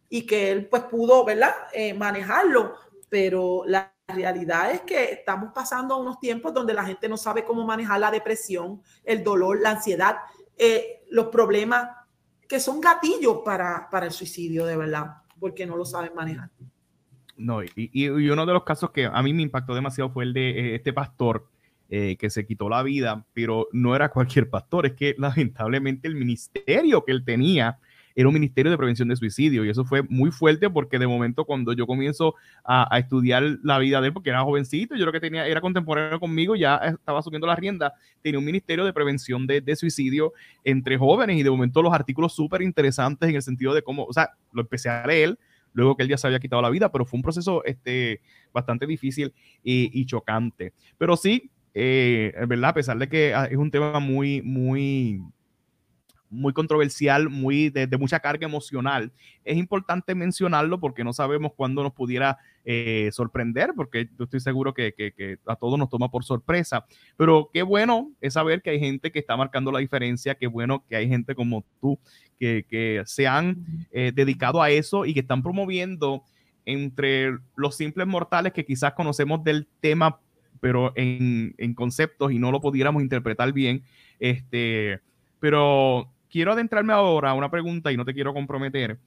y que él pues pudo, ¿verdad? Eh, manejarlo, pero la realidad es que estamos pasando unos tiempos donde la gente no sabe cómo manejar la depresión, el dolor, la ansiedad, eh, los problemas que son gatillos para, para el suicidio, de verdad, porque no lo saben manejar. No, y, y, uno de los casos que a mí me impactó demasiado fue el de eh, este pastor eh, que se quitó la vida, pero no era cualquier pastor, es que lamentablemente el ministerio que él tenía era un ministerio de prevención de suicidio y eso fue muy fuerte porque de momento cuando yo comienzo a, estudiar la vida de él, porque era jovencito, yo lo que tenía era contemporáneo conmigo, ya estaba asumiendo la rienda, tenía un ministerio de prevención de, de suicidio entre jóvenes y de momento los artículos súper interesantes en el sentido de cómo, o sea, lo empecé a leer luego que él ya se había quitado la vida, pero fue un proceso este, bastante difícil y, chocante. Pero sí, eh, ¿verdad? A pesar de que ah, es un tema muy, muy, muy controversial, muy de, mucha carga emocional, es importante mencionarlo porque no sabemos cuándo nos pudiera eh, sorprender, porque yo estoy seguro que, que, a todos nos toma por sorpresa. Pero qué bueno es saber que hay gente que está marcando la diferencia, qué bueno que hay gente como tú que, que se han eh, dedicado a eso y que están promoviendo entre los simples mortales que quizás conocemos del tema pero en, en, conceptos y no lo pudiéramos interpretar bien. Este, pero quiero adentrarme ahora a una pregunta y no te quiero comprometer,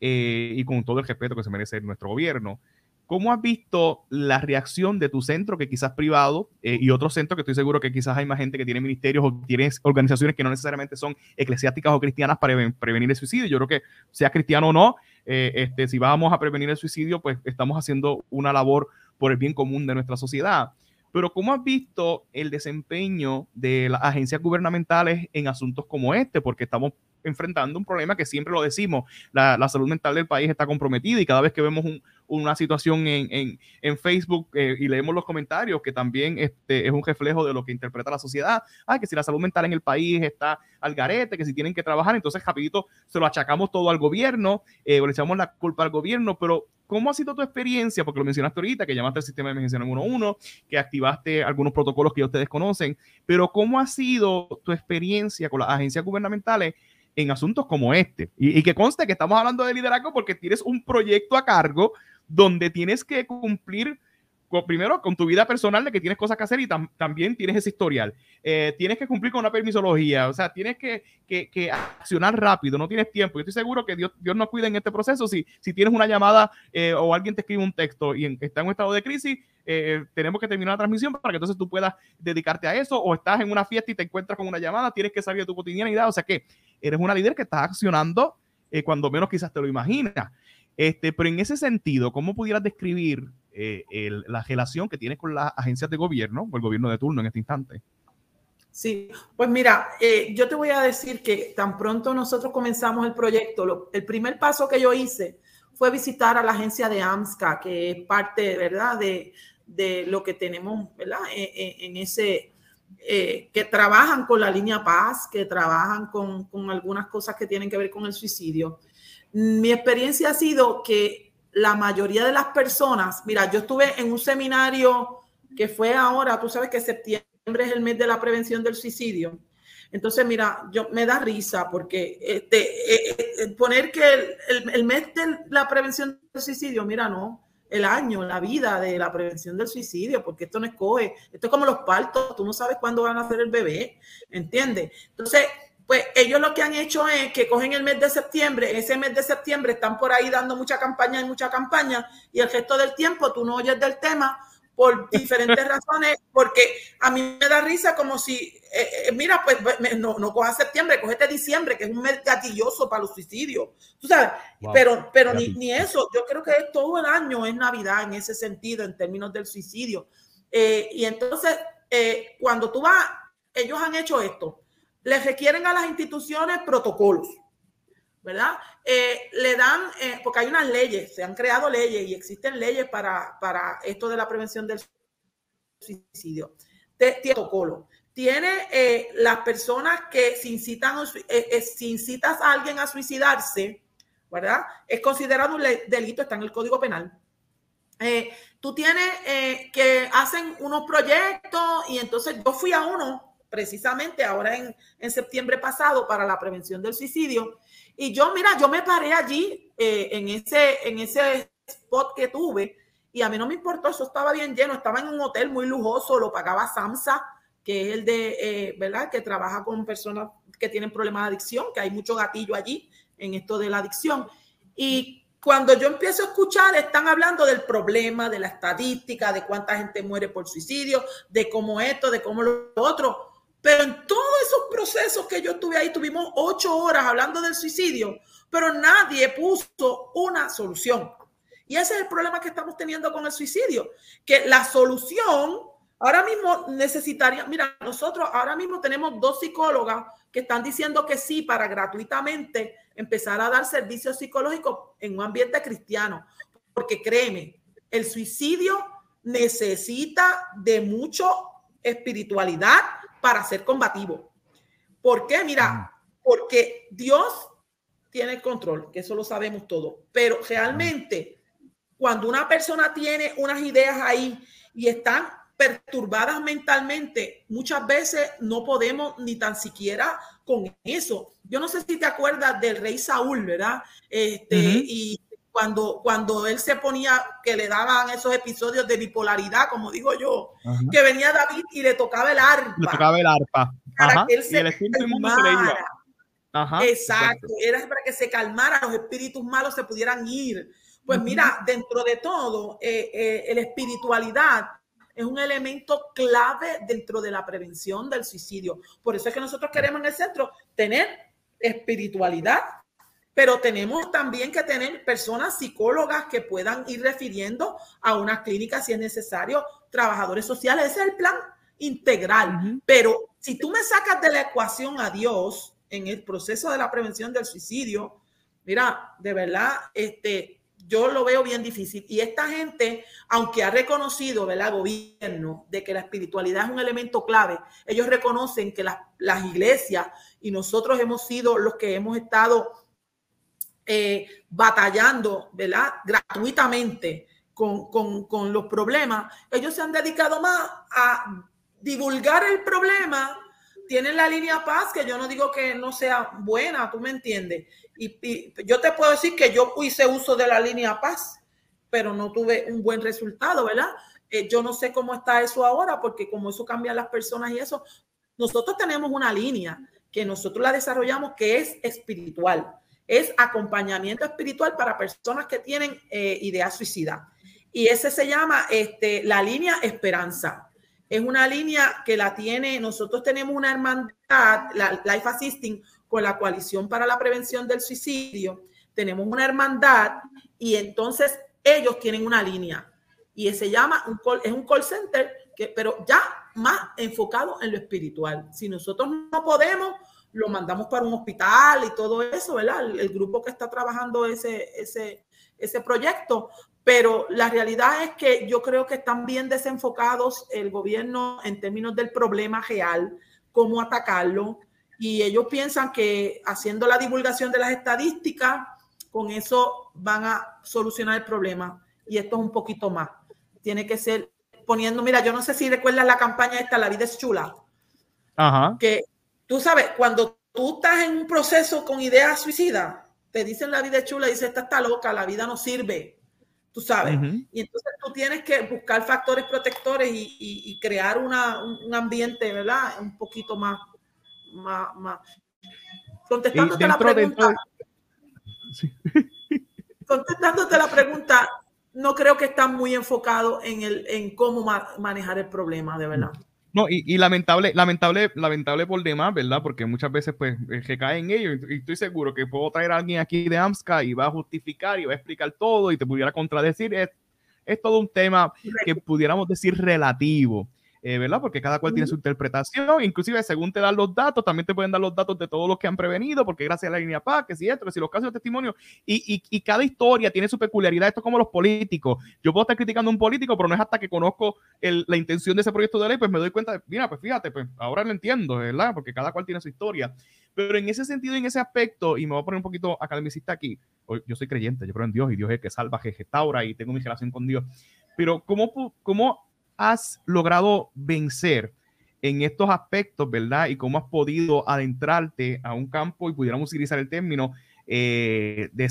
eh, y con todo el respeto que se merece nuestro gobierno. ¿Cómo has visto la reacción de tu centro, que quizás privado, eh, y otros centros que estoy seguro que quizás hay más gente que tiene ministerios o tiene organizaciones que no necesariamente son eclesiásticas o cristianas para prevenir el suicidio? Yo creo que sea cristiano o no, eh, este, si vamos a prevenir el suicidio, pues estamos haciendo una labor por el bien común de nuestra sociedad. Pero ¿cómo has visto el desempeño de las agencias gubernamentales en asuntos como este? Porque estamos enfrentando un problema que siempre lo decimos, la, salud mental del país está comprometida y cada vez que vemos un, una situación en, Facebook eh, y leemos los comentarios que también este, es un reflejo de lo que interpreta la sociedad. Ah, que si la salud mental en el país está al garete, que si tienen que trabajar, entonces rapidito se lo achacamos todo al gobierno, eh, o le echamos la culpa al gobierno, pero ¿Cómo ha sido tu experiencia? Porque lo mencionaste ahorita, que llamaste al sistema de emergencia 111, que activaste algunos protocolos que ya ustedes conocen, pero ¿cómo ha sido tu experiencia con las agencias gubernamentales en asuntos como este? Y, y que conste que estamos hablando de liderazgo porque tienes un proyecto a cargo donde tienes que cumplir primero con tu vida personal de que tienes cosas que hacer y también tienes ese historial. Eh, tienes que cumplir con una permisología, o sea, tienes que, que, accionar rápido, no tienes tiempo. Yo estoy seguro que Dios, Dios nos cuida en este proceso. Si, si tienes una llamada eh, o alguien te escribe un texto y está en un estado de crisis, eh, tenemos que terminar la transmisión para que entonces tú puedas dedicarte a eso o estás en una fiesta y te encuentras con una llamada, tienes que salir de tu cotidianidad, o sea que eres una líder que está accionando cuando menos quizás te lo imaginas. Este, pero en ese sentido, ¿cómo pudieras describir eh, la relación que tienes con las agencias de gobierno o el gobierno de turno en este instante. Sí, pues mira, eh, yo te voy a decir que tan pronto nosotros comenzamos el proyecto, el primer paso que yo hice fue visitar a la agencia de AMSCA, que es parte, ¿verdad?, de, de lo que tenemos, ¿verdad?, e, e, en, ese, eh, que trabajan con la línea paz, que trabajan con, con algunas cosas que tienen que ver con el suicidio. Mi experiencia ha sido que la mayoría de las personas, mira, yo estuve en un seminario que fue ahora, tú sabes que septiembre es el mes de la prevención del suicidio. Entonces, mira, yo me da risa porque este, eh, eh, poner que el, mes de la prevención del suicidio, mira, no, el año, la vida de la prevención del suicidio, porque esto no escoge, esto es como los partos, tú no sabes cuándo van a hacer el bebé, ¿entiendes? Entonces, pues ellos lo que han hecho es que cogen el mes de septiembre, ese mes de septiembre están por ahí dando mucha campaña y mucha campaña, y el resto del tiempo tú no oyes del tema por diferentes razones, porque a mí me da risa como si, eh, eh, mira, pues no, no cojas septiembre, cogete diciembre, que es un mes gatilloso para los suicidios, tú sabes, pero, pero ni, ni, eso, yo creo que todo el año es Navidad en ese sentido, en términos del suicidio. Eh, y entonces, cuando tú vas, ellos han hecho esto, les requieren a las instituciones protocolos, ¿verdad? Eh, le dan, eh, porque hay unas leyes, se han creado leyes y existen leyes para, para esto de la prevención del suicidio. Tiene protocolo. Tiene eh, las personas que si, incitan, si incitas a alguien a suicidarse, ¿verdad? Es considerado un delito, está en el Código Penal. tú tienes que hacen unos proyectos y entonces yo fui a uno precisamente ahora en, en, septiembre pasado para la prevención del suicidio. Y yo, mira, yo me paré allí eh, en, ese, en ese spot que tuve y a mí no me importó, eso estaba bien lleno, estaba en un hotel muy lujoso, lo pagaba SAMSA, que es el de, eh, ¿verdad? Que trabaja con personas que tienen problemas de adicción, que hay mucho gatillo allí en esto de la adicción. Y cuando yo empiezo a escuchar, están hablando del problema, de la estadística, de cuánta gente muere por suicidio, de cómo esto, de cómo lo otro. Pero en procesos que yo tuve ahí, tuvimos ocho horas hablando del suicidio, pero nadie puso una solución. Y ese es el problema que estamos teniendo con el suicidio, que la solución ahora mismo necesitaría, mira, nosotros ahora mismo tenemos dos psicólogas que están diciendo que sí para gratuitamente empezar a dar servicios psicológicos en un ambiente cristiano, porque créeme, el suicidio necesita de mucho espiritualidad, para ser combativo. ¿Por qué? Mira, porque Dios tiene el control, que eso lo sabemos todo, pero realmente cuando una persona tiene unas ideas ahí y están perturbadas mentalmente, muchas veces no podemos ni tan siquiera con eso. Yo no sé si te acuerdas del rey Saúl, ¿verdad? Este, Y cuando, cuando él se ponía, que le daban esos episodios de bipolaridad, como digo yo, que venía David y le tocaba el arpa. Le tocaba el arpa. Para que él se y el espíritu Ajá, exacto. era para que se calmara, los espíritus malos se pudieran ir. Pues mira, dentro de todo, eh, eh, la espiritualidad es un elemento clave dentro de la prevención del suicidio. Por eso es que nosotros queremos en el centro tener espiritualidad, pero tenemos también que tener personas psicólogas que puedan ir refiriendo a una clínica si es necesario, trabajadores sociales, ese es el plan integral. Pero si tú me sacas de la ecuación a Dios en el proceso de la prevención del suicidio, mira, de verdad, este, yo lo veo bien difícil. Y esta gente, aunque ha reconocido, el Gobierno, de que la espiritualidad es un elemento clave, ellos reconocen que las, las iglesias y nosotros hemos sido los que hemos estado eh, batallando, ¿verdad? Gratuitamente con, con, con los problemas. Ellos se han dedicado más a divulgar el problema tienen la línea paz, que yo no digo que no sea buena, tú me entiendes. Y, yo te puedo decir que yo hice uso de la línea paz, pero no tuve un buen resultado, ¿verdad? Eh, yo no sé cómo está eso ahora, porque como eso cambia las personas y eso, nosotros tenemos una línea que nosotros la desarrollamos que es espiritual, es acompañamiento espiritual para personas que tienen eh, ideas suicidas. Y ese se llama este, la línea esperanza es una línea que la tiene, nosotros tenemos una hermandad, la Life Assisting, con la Coalición para la Prevención del Suicidio. Tenemos una hermandad y entonces ellos tienen una línea y se llama, un call, es un call center, que, pero ya más enfocado en lo espiritual. Si nosotros no podemos, lo mandamos para un hospital y todo eso, ¿verdad? El, el grupo que está trabajando ese, ese, ese proyecto, pero la realidad es que yo creo que están bien desenfocados el gobierno en términos del problema real, cómo atacarlo, y ellos piensan que haciendo la divulgación de las estadísticas, con eso van a solucionar el problema. Y esto es un poquito más. Tiene que ser poniendo, mira, yo no sé si recuerdas la campaña esta, La vida es chula. Ajá. Que tú sabes, cuando tú estás en un proceso con ideas suicidas, te dicen la vida es chula, dice, esta está loca, la vida no sirve tú sabes. Y entonces tú tienes que buscar factores protectores y, crear una, un, ambiente, ¿verdad? Un poquito más, más, más. Contestándote la pregunta. Contestándote la pregunta, no creo que está muy enfocado en, el, en cómo manejar el problema, de verdad. No, y, lamentable, lamentable, lamentable por demás, ¿verdad? Porque muchas veces pues recae en ello y, estoy seguro que puedo traer a alguien aquí de AMSCA y va a justificar y va a explicar todo y te pudiera contradecir. Es, es todo un tema que pudiéramos decir relativo. Eh, ¿verdad? Porque cada cual tiene su interpretación, inclusive según te dan los datos, también te pueden dar los datos de todos los que han prevenido, porque gracias a la línea PAC, que si esto, que si los casos de testimonio, y, y, cada historia tiene su peculiaridad, esto es como los políticos. Yo puedo estar criticando a un político, pero no es hasta que conozco la intención de ese proyecto de ley, pues me doy cuenta, de, mira, pues fíjate, pues ahora lo entiendo, ¿verdad? Porque cada cual tiene su historia. Pero en ese sentido, en ese aspecto, y me voy a poner un poquito academicista aquí, yo soy creyente, yo creo en Dios y Dios es el que salva, que restaura y tengo mi relación con Dios. Pero ¿cómo, cómo has logrado vencer en estos aspectos, verdad? Y cómo has podido adentrarte a un campo, y pudiéramos utilizar el término, eh, de,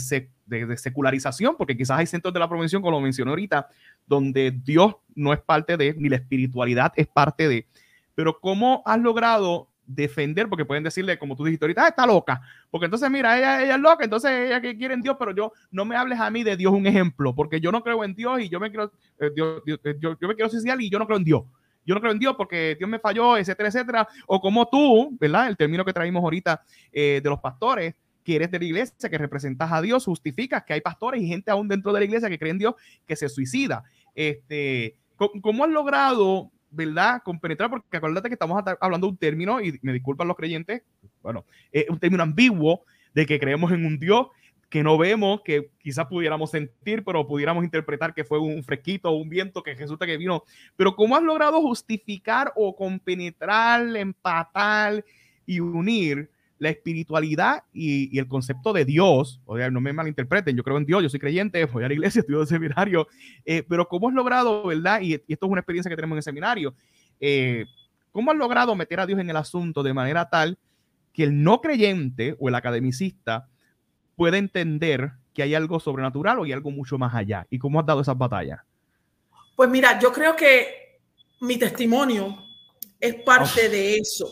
secularización, porque quizás hay centros de la prevención, como lo mencioné ahorita, donde Dios no es parte de, ni la espiritualidad es parte de. Pero ¿cómo has logrado defender, porque pueden decirle, como tú dijiste ahorita, ah, está loca, porque entonces mira, ella, ella es loca, entonces ella que quiere en Dios, pero yo no me hables a mí de Dios un ejemplo, porque yo no creo en Dios y yo me quiero, eh, eh, yo, yo, me quiero suicidar y yo no creo en Dios. Yo no creo en Dios porque Dios me falló, etcétera, etcétera. O como tú, ¿verdad? El término que traímos ahorita eh, de los pastores, que eres de la iglesia, que representas a Dios, justificas que hay pastores y gente aún dentro de la iglesia que cree en Dios que se suicida. Este, ¿Cómo has logrado ¿verdad? Compenetrar, porque acuérdate que estamos hablando de un término, y me disculpan los creyentes, bueno, es un término ambiguo de que creemos en un Dios que no vemos, que quizás pudiéramos sentir, pero pudiéramos interpretar que fue un fresquito un viento que resulta que vino. Pero ¿cómo has logrado justificar o compenetrar, empatar y unir la espiritualidad y, el concepto de Dios, o sea, no me malinterpreten, yo creo en Dios, yo soy creyente, voy a la iglesia, estudio de seminario, eh, pero ¿cómo has logrado, verdad? Y, esto es una experiencia que tenemos en el seminario, eh, ¿cómo has logrado meter a Dios en el asunto de manera tal que el no creyente o el academicista pueda entender que hay algo sobrenatural o hay algo mucho más allá? ¿Y cómo has dado esas batallas? Pues mira, yo creo que mi testimonio es parte de eso.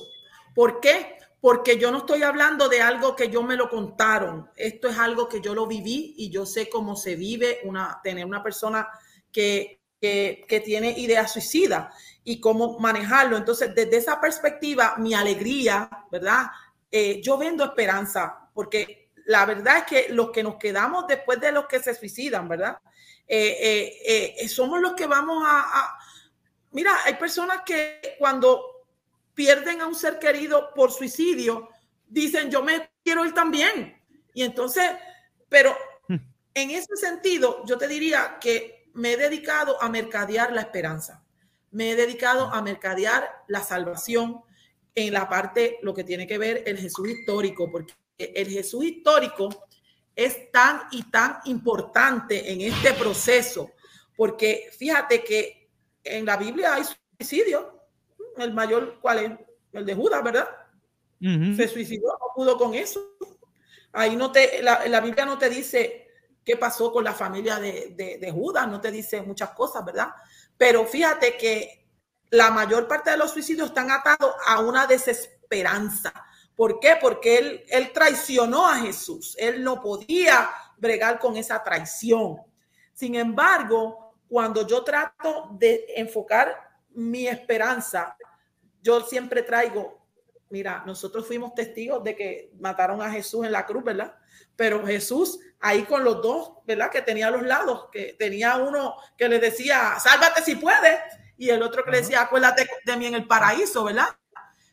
¿Por qué? Porque yo no estoy hablando de algo que yo me lo contaron. Esto es algo que yo lo viví y yo sé cómo se vive una, tener una persona que, que, tiene ideas suicidas y cómo manejarlo. Entonces, desde esa perspectiva, mi alegría, ¿verdad? Eh, yo vendo esperanza, porque la verdad es que los que nos quedamos después de los que se suicidan, ¿verdad? Eh, eh, somos los que vamos a... Mira, hay personas que cuando pierden a un ser querido por suicidio, dicen, yo me quiero ir también. Y entonces, pero hmm. en ese sentido, yo te diría que me he dedicado a mercadear la esperanza. Me he dedicado a mercadear la salvación en la parte, lo que tiene que ver el Jesús histórico, porque el Jesús histórico es tan y tan importante en este proceso, porque fíjate que en la Biblia hay suicidio, el mayor, ¿cuál es? El de Judas, ¿verdad? Se suicidó, no pudo con eso. Ahí no te, la, la, Biblia no te dice qué pasó con la familia de, de, de Judas, no te dice muchas cosas, ¿verdad? Pero fíjate que la mayor parte de los suicidios están atados a una desesperanza. ¿Por qué? Porque él, él traicionó a Jesús. Él no podía bregar con esa traición. Sin embargo, cuando yo trato de enfocar mi esperanza, yo siempre traigo, mira, nosotros fuimos testigos de que mataron a Jesús en la cruz, ¿verdad? Pero Jesús ahí con los dos, ¿verdad? Que tenía a los lados, que tenía uno que le decía, sálvate si puedes, y el otro que le decía, acuérdate de mí en el paraíso, ¿verdad?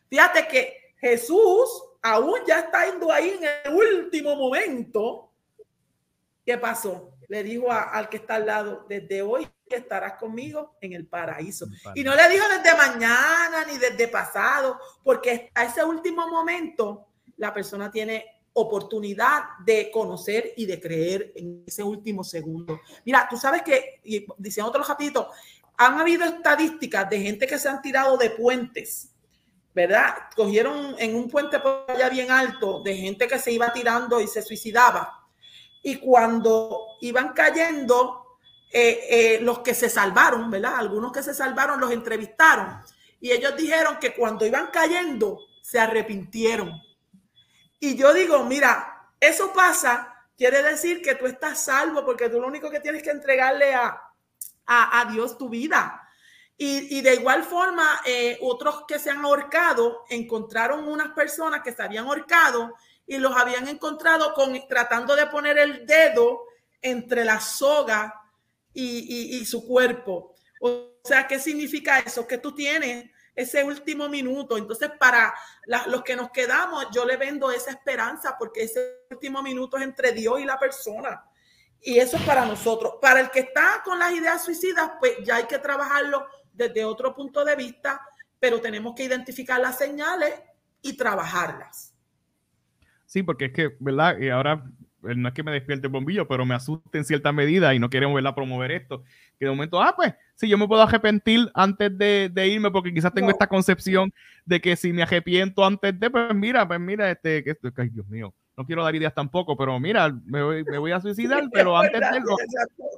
Fíjate que Jesús aún ya está yendo ahí en el último momento. ¿Qué pasó? Le dijo al que está al lado, desde hoy estarás conmigo en el paraíso. Y no le dijo desde mañana ni desde pasado, porque a ese último momento la persona tiene oportunidad de conocer y de creer en ese último segundo. Mira, tú sabes que, y diciendo otro rapidito, han habido estadísticas de gente que se han tirado de puentes, ¿verdad? Cogieron en un puente por allá bien alto de gente que se iba tirando y se suicidaba. Y cuando iban cayendo, eh, eh, los que se salvaron, ¿verdad? Algunos que se salvaron los entrevistaron y ellos dijeron que cuando iban cayendo se arrepintieron. Y yo digo, mira, eso pasa, quiere decir que tú estás salvo porque tú lo único que tienes que entregarle a, a, Dios tu vida. Y, de igual forma, eh, otros que se han ahorcado encontraron unas personas que se habían ahorcado y los habían encontrado con, tratando de poner el dedo entre la soga y, su cuerpo. O sea, ¿qué significa eso? Que tú tienes ese último minuto. Entonces, para los que nos quedamos, yo le vendo esa esperanza porque ese último minuto es entre Dios y la persona. Y eso es para nosotros. Para el que está con las ideas suicidas, pues ya hay que trabajarlo desde otro punto de vista, pero tenemos que identificar las señales y trabajarlas. Sí, porque es que, ¿verdad? Y ahora no es que me despierte el bombillo, pero me asusta en cierta medida y no queremos verla promover esto. Que de momento, ah, pues, si yo me puedo arrepentir antes de, irme, porque quizás tengo esta concepción de que si me arrepiento antes de, pues mira, pues mira, este, que esto, ay, Dios mío, no quiero dar ideas tampoco, pero mira, me voy, a suicidar, pero antes de lo,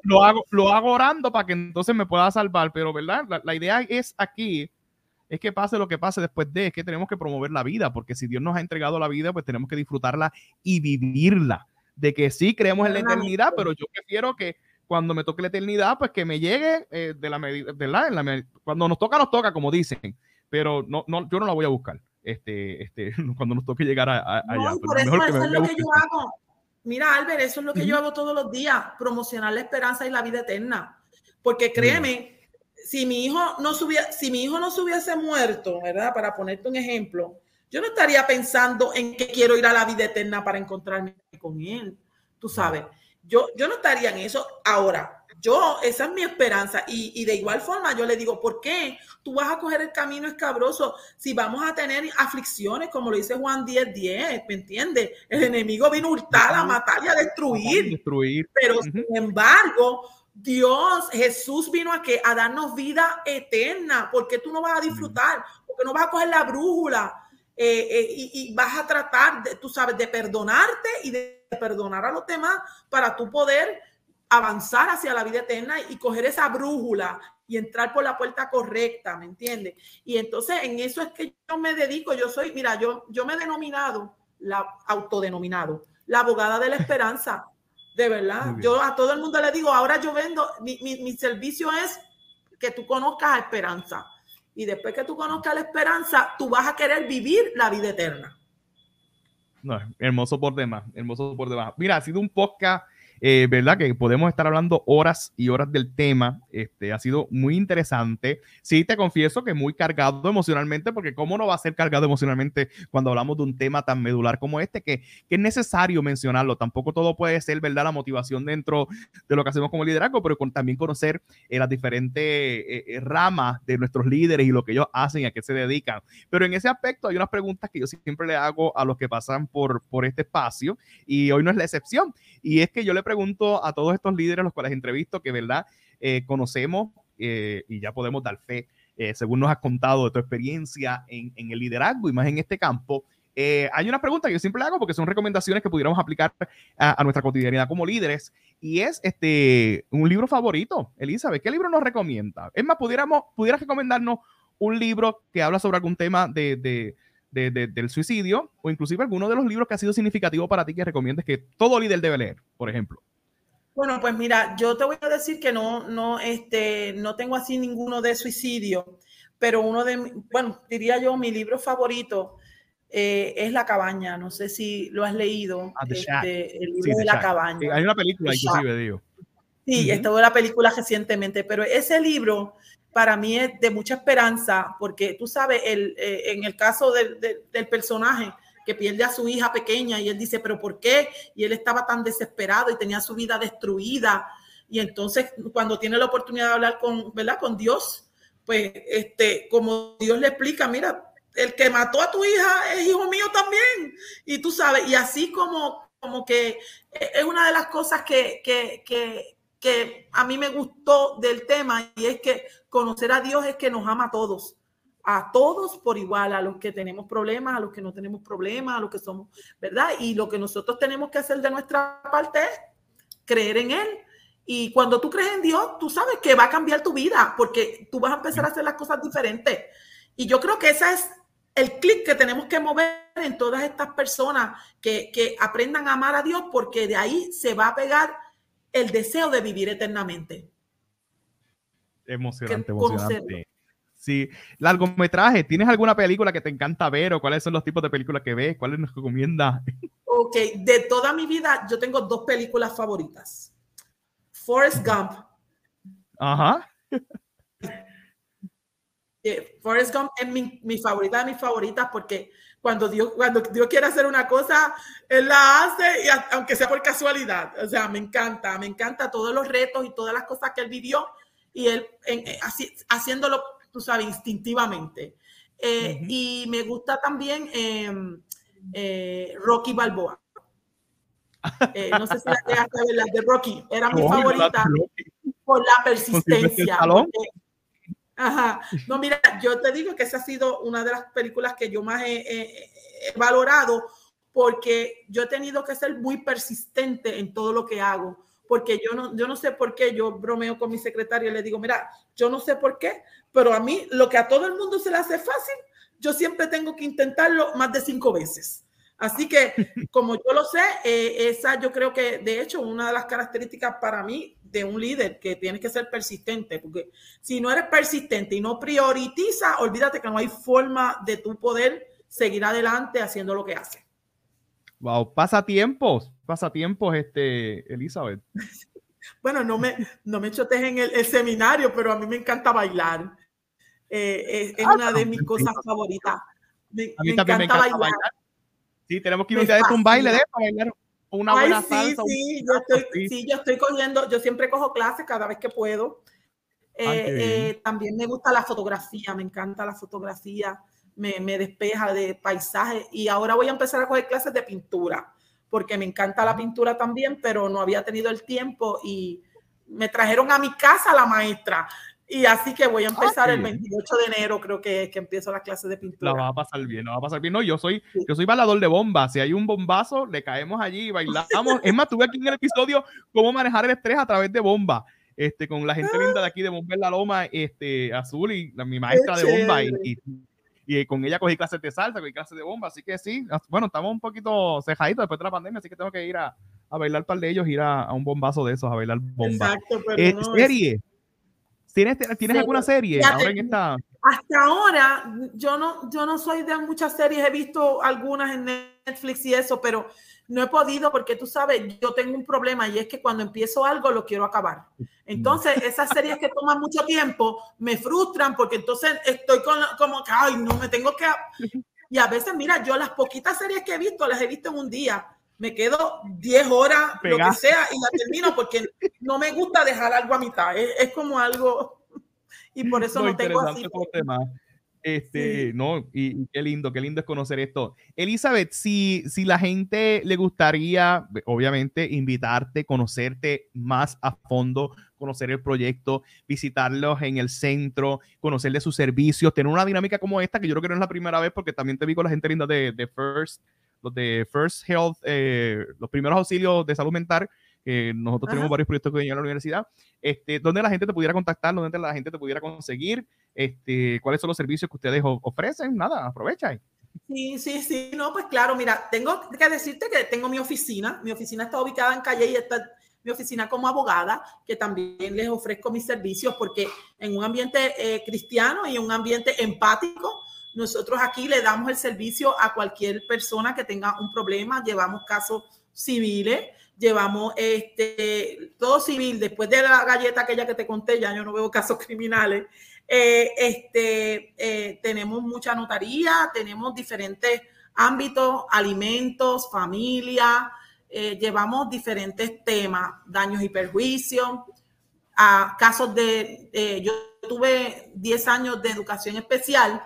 lo, hago, lo hago orando para que entonces me pueda salvar. Pero, ¿verdad? La, idea es aquí, es que pase lo que pase después de, es que tenemos que promover la vida, porque si Dios nos ha entregado la vida, pues tenemos que disfrutarla y vivirla. De que sí creemos en la eternidad, pero yo prefiero que cuando me toque la eternidad, pues que me llegue eh, de la medida, ¿verdad? cuando nos toca, nos toca, como dicen, pero no, no, yo no la voy a buscar este, este, cuando nos toque llegar a, allá. por eso, es lo que yo hago. Mira, Albert, eso es lo que yo hago todos los días, promocionar la esperanza y la vida eterna. Porque créeme, si mi hijo no subiera, si mi hijo no se hubiese muerto, ¿verdad? Para ponerte un ejemplo, yo no estaría pensando en que quiero ir a la vida eterna para encontrarme con él. Tú sabes, yo, yo no estaría en eso. Ahora, yo, esa es mi esperanza. Y, de igual forma, yo le digo, ¿por qué tú vas a coger el camino escabroso si vamos a tener aflicciones, como lo dice Juan 10, 10, ¿me entiendes? El enemigo vino a hurtar, a matar y a destruir. destruir. Pero sin embargo, Dios, Jesús vino a que a darnos vida eterna. porque tú no vas a disfrutar? Porque no vas a coger la brújula eh, eh, y, y, vas a tratar, de, tú sabes, de perdonarte y de perdonar a los demás para tú poder avanzar hacia la vida eterna y coger esa brújula y entrar por la puerta correcta, ¿me entiendes? Y entonces en eso es que yo me dedico, yo soy, mira, yo, yo me he denominado, la autodenominado, la abogada de la esperanza, de verdad. Yo a todo el mundo le digo, ahora yo vendo, mi, mi, servicio es que tú conozcas a esperanza. Y después que tú conozcas la esperanza, tú vas a querer vivir la vida eterna. No, hermoso por demás, hermoso por demás. Mira, ha sido un podcast eh, ¿verdad? Que podemos estar hablando horas y horas del tema. Este, ha sido muy interesante. Sí, te confieso que muy cargado emocionalmente, porque ¿cómo no va a ser cargado emocionalmente cuando hablamos de un tema tan medular como este, que, que es necesario mencionarlo? Tampoco todo puede ser, ¿verdad? La motivación dentro de lo que hacemos como liderazgo, pero con, también conocer eh, las diferentes eh, ramas de nuestros líderes y lo que ellos hacen y a qué se dedican. Pero en ese aspecto hay unas preguntas que yo siempre le hago a los que pasan por, por este espacio y hoy no es la excepción. Y es que yo le pregunto a todos estos líderes, los cuales entrevisto, que verdad eh, conocemos eh, y ya podemos dar fe, eh, según nos has contado de tu experiencia en, en, el liderazgo y más en este campo. hay una pregunta que yo siempre hago porque son recomendaciones que pudiéramos aplicar a, a, nuestra cotidianidad como líderes y es este un libro favorito. Elizabeth, ¿qué libro nos recomienda? Es más, pudiéramos, pudieras recomendarnos un libro que habla sobre algún tema de, de de, de, del suicidio o inclusive alguno de los libros que ha sido significativo para ti que recomiendes que todo líder debe leer, por ejemplo. Bueno, pues mira, yo te voy a decir que no, no, este, no tengo así ninguno de suicidio, pero uno de, bueno, diría yo, mi libro favorito eh, es La Cabaña. No sé si lo has leído. Ah, este, el libro sí, de La Cabaña. Hay una película, inclusive, digo. Sí, uh -huh. estuvo la película recientemente, pero ese libro para mí es de mucha esperanza, porque tú sabes, el, eh, en el caso del, del, del, personaje que pierde a su hija pequeña y él dice, pero ¿por qué? Y él estaba tan desesperado y tenía su vida destruida. Y entonces cuando tiene la oportunidad de hablar con, ¿verdad? con Dios, pues este, como Dios le explica, mira, el que mató a tu hija es hijo mío también. Y tú sabes, y así como, como que es una de las cosas que, que, que, que a mí me gustó del tema y es que conocer a Dios es que nos ama a todos, a todos por igual, a los que tenemos problemas, a los que no tenemos problemas, a los que somos, ¿verdad? Y lo que nosotros tenemos que hacer de nuestra parte es creer en Él. Y cuando tú crees en Dios, tú sabes que va a cambiar tu vida porque tú vas a empezar a hacer las cosas diferentes. Y yo creo que ese es el clic que tenemos que mover en todas estas personas que, que aprendan a amar a Dios porque de ahí se va a pegar el deseo de vivir eternamente. Emocionante, emocionante. Sí, largometraje, ¿tienes alguna película que te encanta ver o cuáles son los tipos de películas que ves? ¿Cuáles nos recomiendas? Ok, de toda mi vida yo tengo dos películas favoritas. Forrest Gump. Ajá. Eh, Forrest Gump es mi, mi, favorita de mis favoritas porque cuando Dios, cuando Dios quiere hacer una cosa, Él la hace, y a, aunque sea por casualidad. O sea, me encanta, me encanta todos los retos y todas las cosas que Él vivió y Él en, en, así, haciéndolo, tú sabes, instintivamente. Eh, uh -huh. Y me gusta también eh, eh, Rocky Balboa. Eh, no sé si la llegaste a ver, la de Rocky, era mi oh, favorita por la persistencia. No, mira, yo te digo que esa ha sido una de las películas que yo más he, he, he, valorado porque yo he tenido que ser muy persistente en todo lo que hago. Porque yo no, yo no sé por qué, yo bromeo con mi secretaria y le digo, mira, yo no sé por qué, pero a mí lo que a todo el mundo se le hace fácil, yo siempre tengo que intentarlo más de cinco veces. Así que, como yo lo sé, eh, esa yo creo que, de hecho, una de las características para mí de un líder que tienes que ser persistente, porque si no eres persistente y no prioritiza, olvídate que no hay forma de tu poder seguir adelante haciendo lo que hace. Wow, pasatiempos, pasatiempos, este, Elizabeth. bueno, no me, no me chotes en el, el, seminario, pero a mí me encanta bailar. Eh, es, es ah, una de mis cosas favoritas. Me, a mí me también encanta me encanta bailar. bailar. Sí, tenemos que un día de un baile de eso, bailar una buena sí, salsa. Sí, yo estoy, sí, yo estoy cogiendo, yo siempre cojo clases cada vez que puedo. Eh, Ay, eh, también me gusta la fotografía, me encanta la fotografía, me, me, despeja de paisajes y ahora voy a empezar a coger clases de pintura, porque me encanta la pintura también, pero no había tenido el tiempo y me trajeron a mi casa la maestra y así que voy a empezar ah, el 28 de enero, creo que, que empiezo las clases de pintura. La va a pasar bien, la va a pasar bien. No, yo soy, sí. yo soy bailador de bombas. Si hay un bombazo, le caemos allí y bailamos. es más, tuve aquí en el episodio cómo manejar el estrés a través de bomba. Este, con la gente linda de aquí de Bomba en la Loma, este, Azul y la, mi maestra de bomba. Y, y, y, con ella cogí clases de salsa, cogí clases de bomba. Así que sí, bueno, estamos un poquito cejaditos después de la pandemia, así que tengo que ir a, a bailar par de ellos, ir a, a, un bombazo de esos, a bailar bomba. Exacto, pero eh, no, serie. ¿Tienes, ¿tienes sí, alguna serie ahora en esta? Hasta ahora, yo no, yo no soy de muchas series, he visto algunas en Netflix y eso, pero no he podido porque tú sabes, yo tengo un problema y es que cuando empiezo algo lo quiero acabar. Entonces, esas series que toman mucho tiempo me frustran porque entonces estoy con, como que, ay, no me tengo que... Y a veces, mira, yo las poquitas series que he visto, las he visto en un día. Me quedo 10 horas, lo que sea, y la termino porque no me gusta dejar algo a mitad. Es, como algo... Y por eso no, tengo así. Este, no, y, qué lindo, qué lindo es conocer esto. Elizabeth, si, si la gente le gustaría, obviamente, invitarte, conocerte más a fondo, conocer el proyecto, visitarlos en el centro, conocer de sus servicios, tener una dinámica como esta, que yo creo que no es la primera vez, porque también te vi con la gente linda de, de First, los de First Health, eh, los primeros auxilios de salud mental, que nosotros tenemos varios proyectos que en la universidad, este, donde la gente te pudiera contactar, donde la gente te pudiera conseguir, este, cuáles son los servicios que ustedes ofrecen, nada, aprovecha. Sí, sí, sí, no, pues claro, mira, tengo que decirte que tengo mi oficina, mi oficina está ubicada en calle y está mi oficina como abogada, que también les ofrezco mis servicios porque en un ambiente eh, cristiano y un ambiente empático, nosotros aquí le damos el servicio a cualquier persona que tenga un problema, llevamos casos civiles, llevamos este, todo civil, después de la galleta aquella que te conté, ya yo no veo casos criminales, eh, este, eh, tenemos mucha notaría, tenemos diferentes ámbitos, alimentos, familia, eh, llevamos diferentes temas, daños y perjuicios, casos de, yo tuve 10 años de educación especial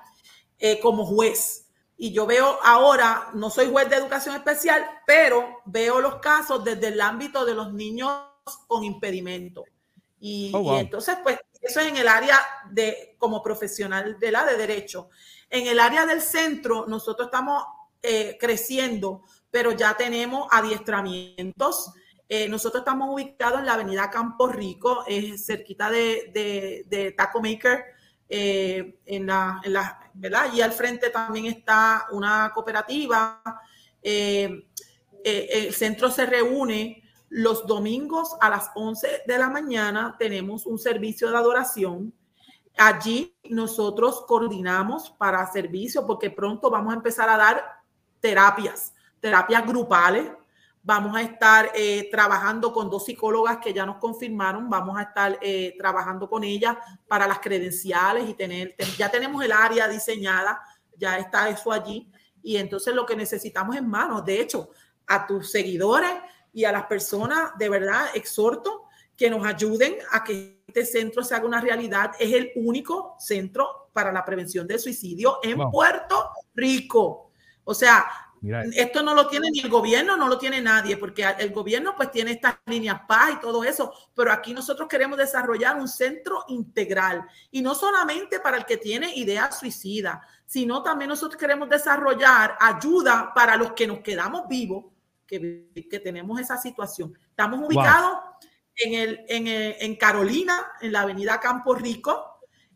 como juez y yo veo ahora, no soy juez de educación especial, pero veo los casos desde el ámbito de los niños con impedimento. Y, oh, y entonces, pues eso es en el área de, como profesional de la de derecho. En el área del centro, nosotros estamos eh, creciendo, pero ya tenemos adiestramientos. Eh, nosotros estamos ubicados en la avenida Campo Rico, es cerquita de, de, Taco Maker, eh, en, la, en la, Y al frente también está una cooperativa. el centro se reúne los domingos a las 11 de la mañana tenemos un servicio de adoración. Allí nosotros coordinamos para servicio porque pronto vamos a empezar a dar terapias, terapias grupales. Vamos a estar eh, trabajando con dos psicólogas que ya nos confirmaron. Vamos a estar eh, trabajando con ellas para las credenciales y tener, ya tenemos el área diseñada, ya está eso allí. Y entonces lo que necesitamos es manos. De hecho, a tus seguidores y a las personas, de verdad, exhorto que nos ayuden a que este centro se haga una realidad. Es el único centro para la prevención del suicidio en Puerto Rico. O sea, esto no lo tiene ni el gobierno, no lo tiene nadie, porque el gobierno pues tiene estas líneas paz y todo eso, pero aquí nosotros queremos desarrollar un centro integral y no solamente para el que tiene idea suicida, sino también nosotros queremos desarrollar ayuda para los que nos quedamos vivos que, tenemos esa situación. Estamos ubicados en, el, en, Carolina, en la avenida Campo Rico.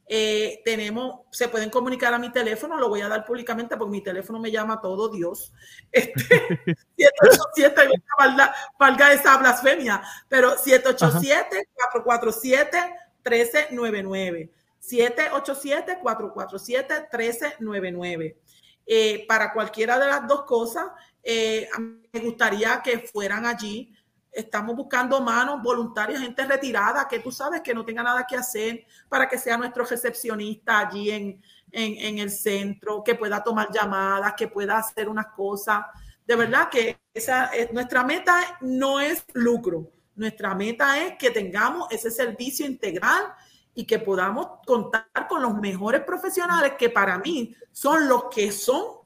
Eh, tenemos, se pueden comunicar a mi teléfono, lo voy a dar públicamente porque mi teléfono me llama todo Dios. Este, 787, valga, esa blasfemia, pero 787-447-1399. 787-447-1399. Eh, para cualquiera de las dos cosas, eh, me gustaría que fueran allí. Estamos buscando manos voluntarias, gente retirada, que tú sabes que no tenga nada que hacer para que sea nuestro recepcionista allí en, en, el centro, que pueda tomar llamadas, que pueda hacer unas cosas. De verdad que esa es, nuestra meta no es lucro. Nuestra meta es que tengamos ese servicio integral y que podamos contar con los mejores profesionales que para mí son los que son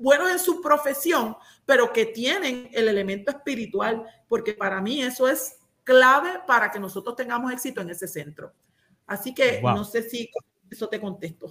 buenos en su profesión, pero que tienen el elemento espiritual, porque para mí eso es clave para que nosotros tengamos éxito en ese centro. Así que no sé si eso te contesto.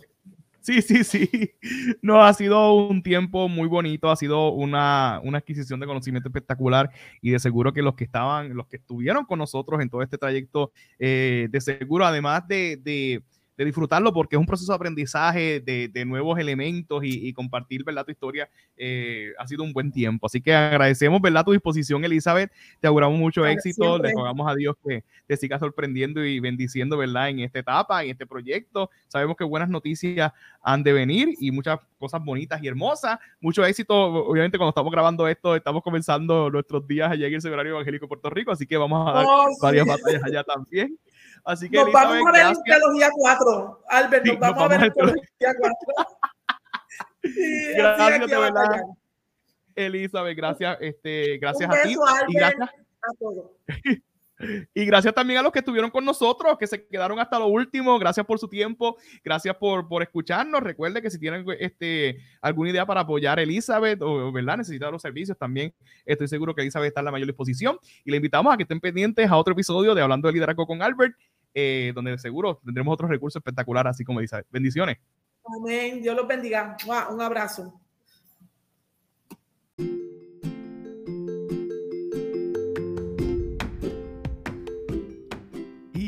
Sí, sí, sí. No, ha sido un tiempo muy bonito, ha sido una, una, adquisición de conocimiento espectacular y de seguro que los que estaban, los que estuvieron con nosotros en todo este trayecto, eh, de seguro, además de, de disfrutarlo porque es un proceso de aprendizaje de, nuevos elementos y, compartir, ¿verdad? Tu historia eh, ha sido un buen tiempo. Así que agradecemos, ¿verdad? Tu disposición, Elizabeth. Te auguramos mucho éxito. Le rogamos a Dios que te siga sorprendiendo y bendiciendo, ¿verdad? En esta etapa, en este proyecto. Sabemos que buenas noticias han de venir y muchas cosas bonitas y hermosas. Mucho éxito. Obviamente, cuando estamos grabando esto, estamos comenzando nuestros días allá en el Seminario Evangélico de Puerto Rico. Así que vamos a dar oh, varias batallas allá también. Así que nos vamos a ver en Teología 4. Albert, nos vamos, a ver en Teología 4. gracias, de verdad. Elizabeth, gracias, este, gracias a ti. y gracias a todos. Y gracias también a los que estuvieron con nosotros, que se quedaron hasta lo último. Gracias por su tiempo, gracias por, por escucharnos. Recuerde que si tienen este, alguna idea para apoyar a Elizabeth o ¿verdad? necesitar los servicios, también estoy seguro que Elizabeth está en la mayor disposición. Y le invitamos a que estén pendientes a otro episodio de Hablando de Liderazgo con Albert, eh, donde seguro tendremos otros recursos espectaculares, así como Elizabeth. Bendiciones. Amén. Dios los bendiga. Un abrazo.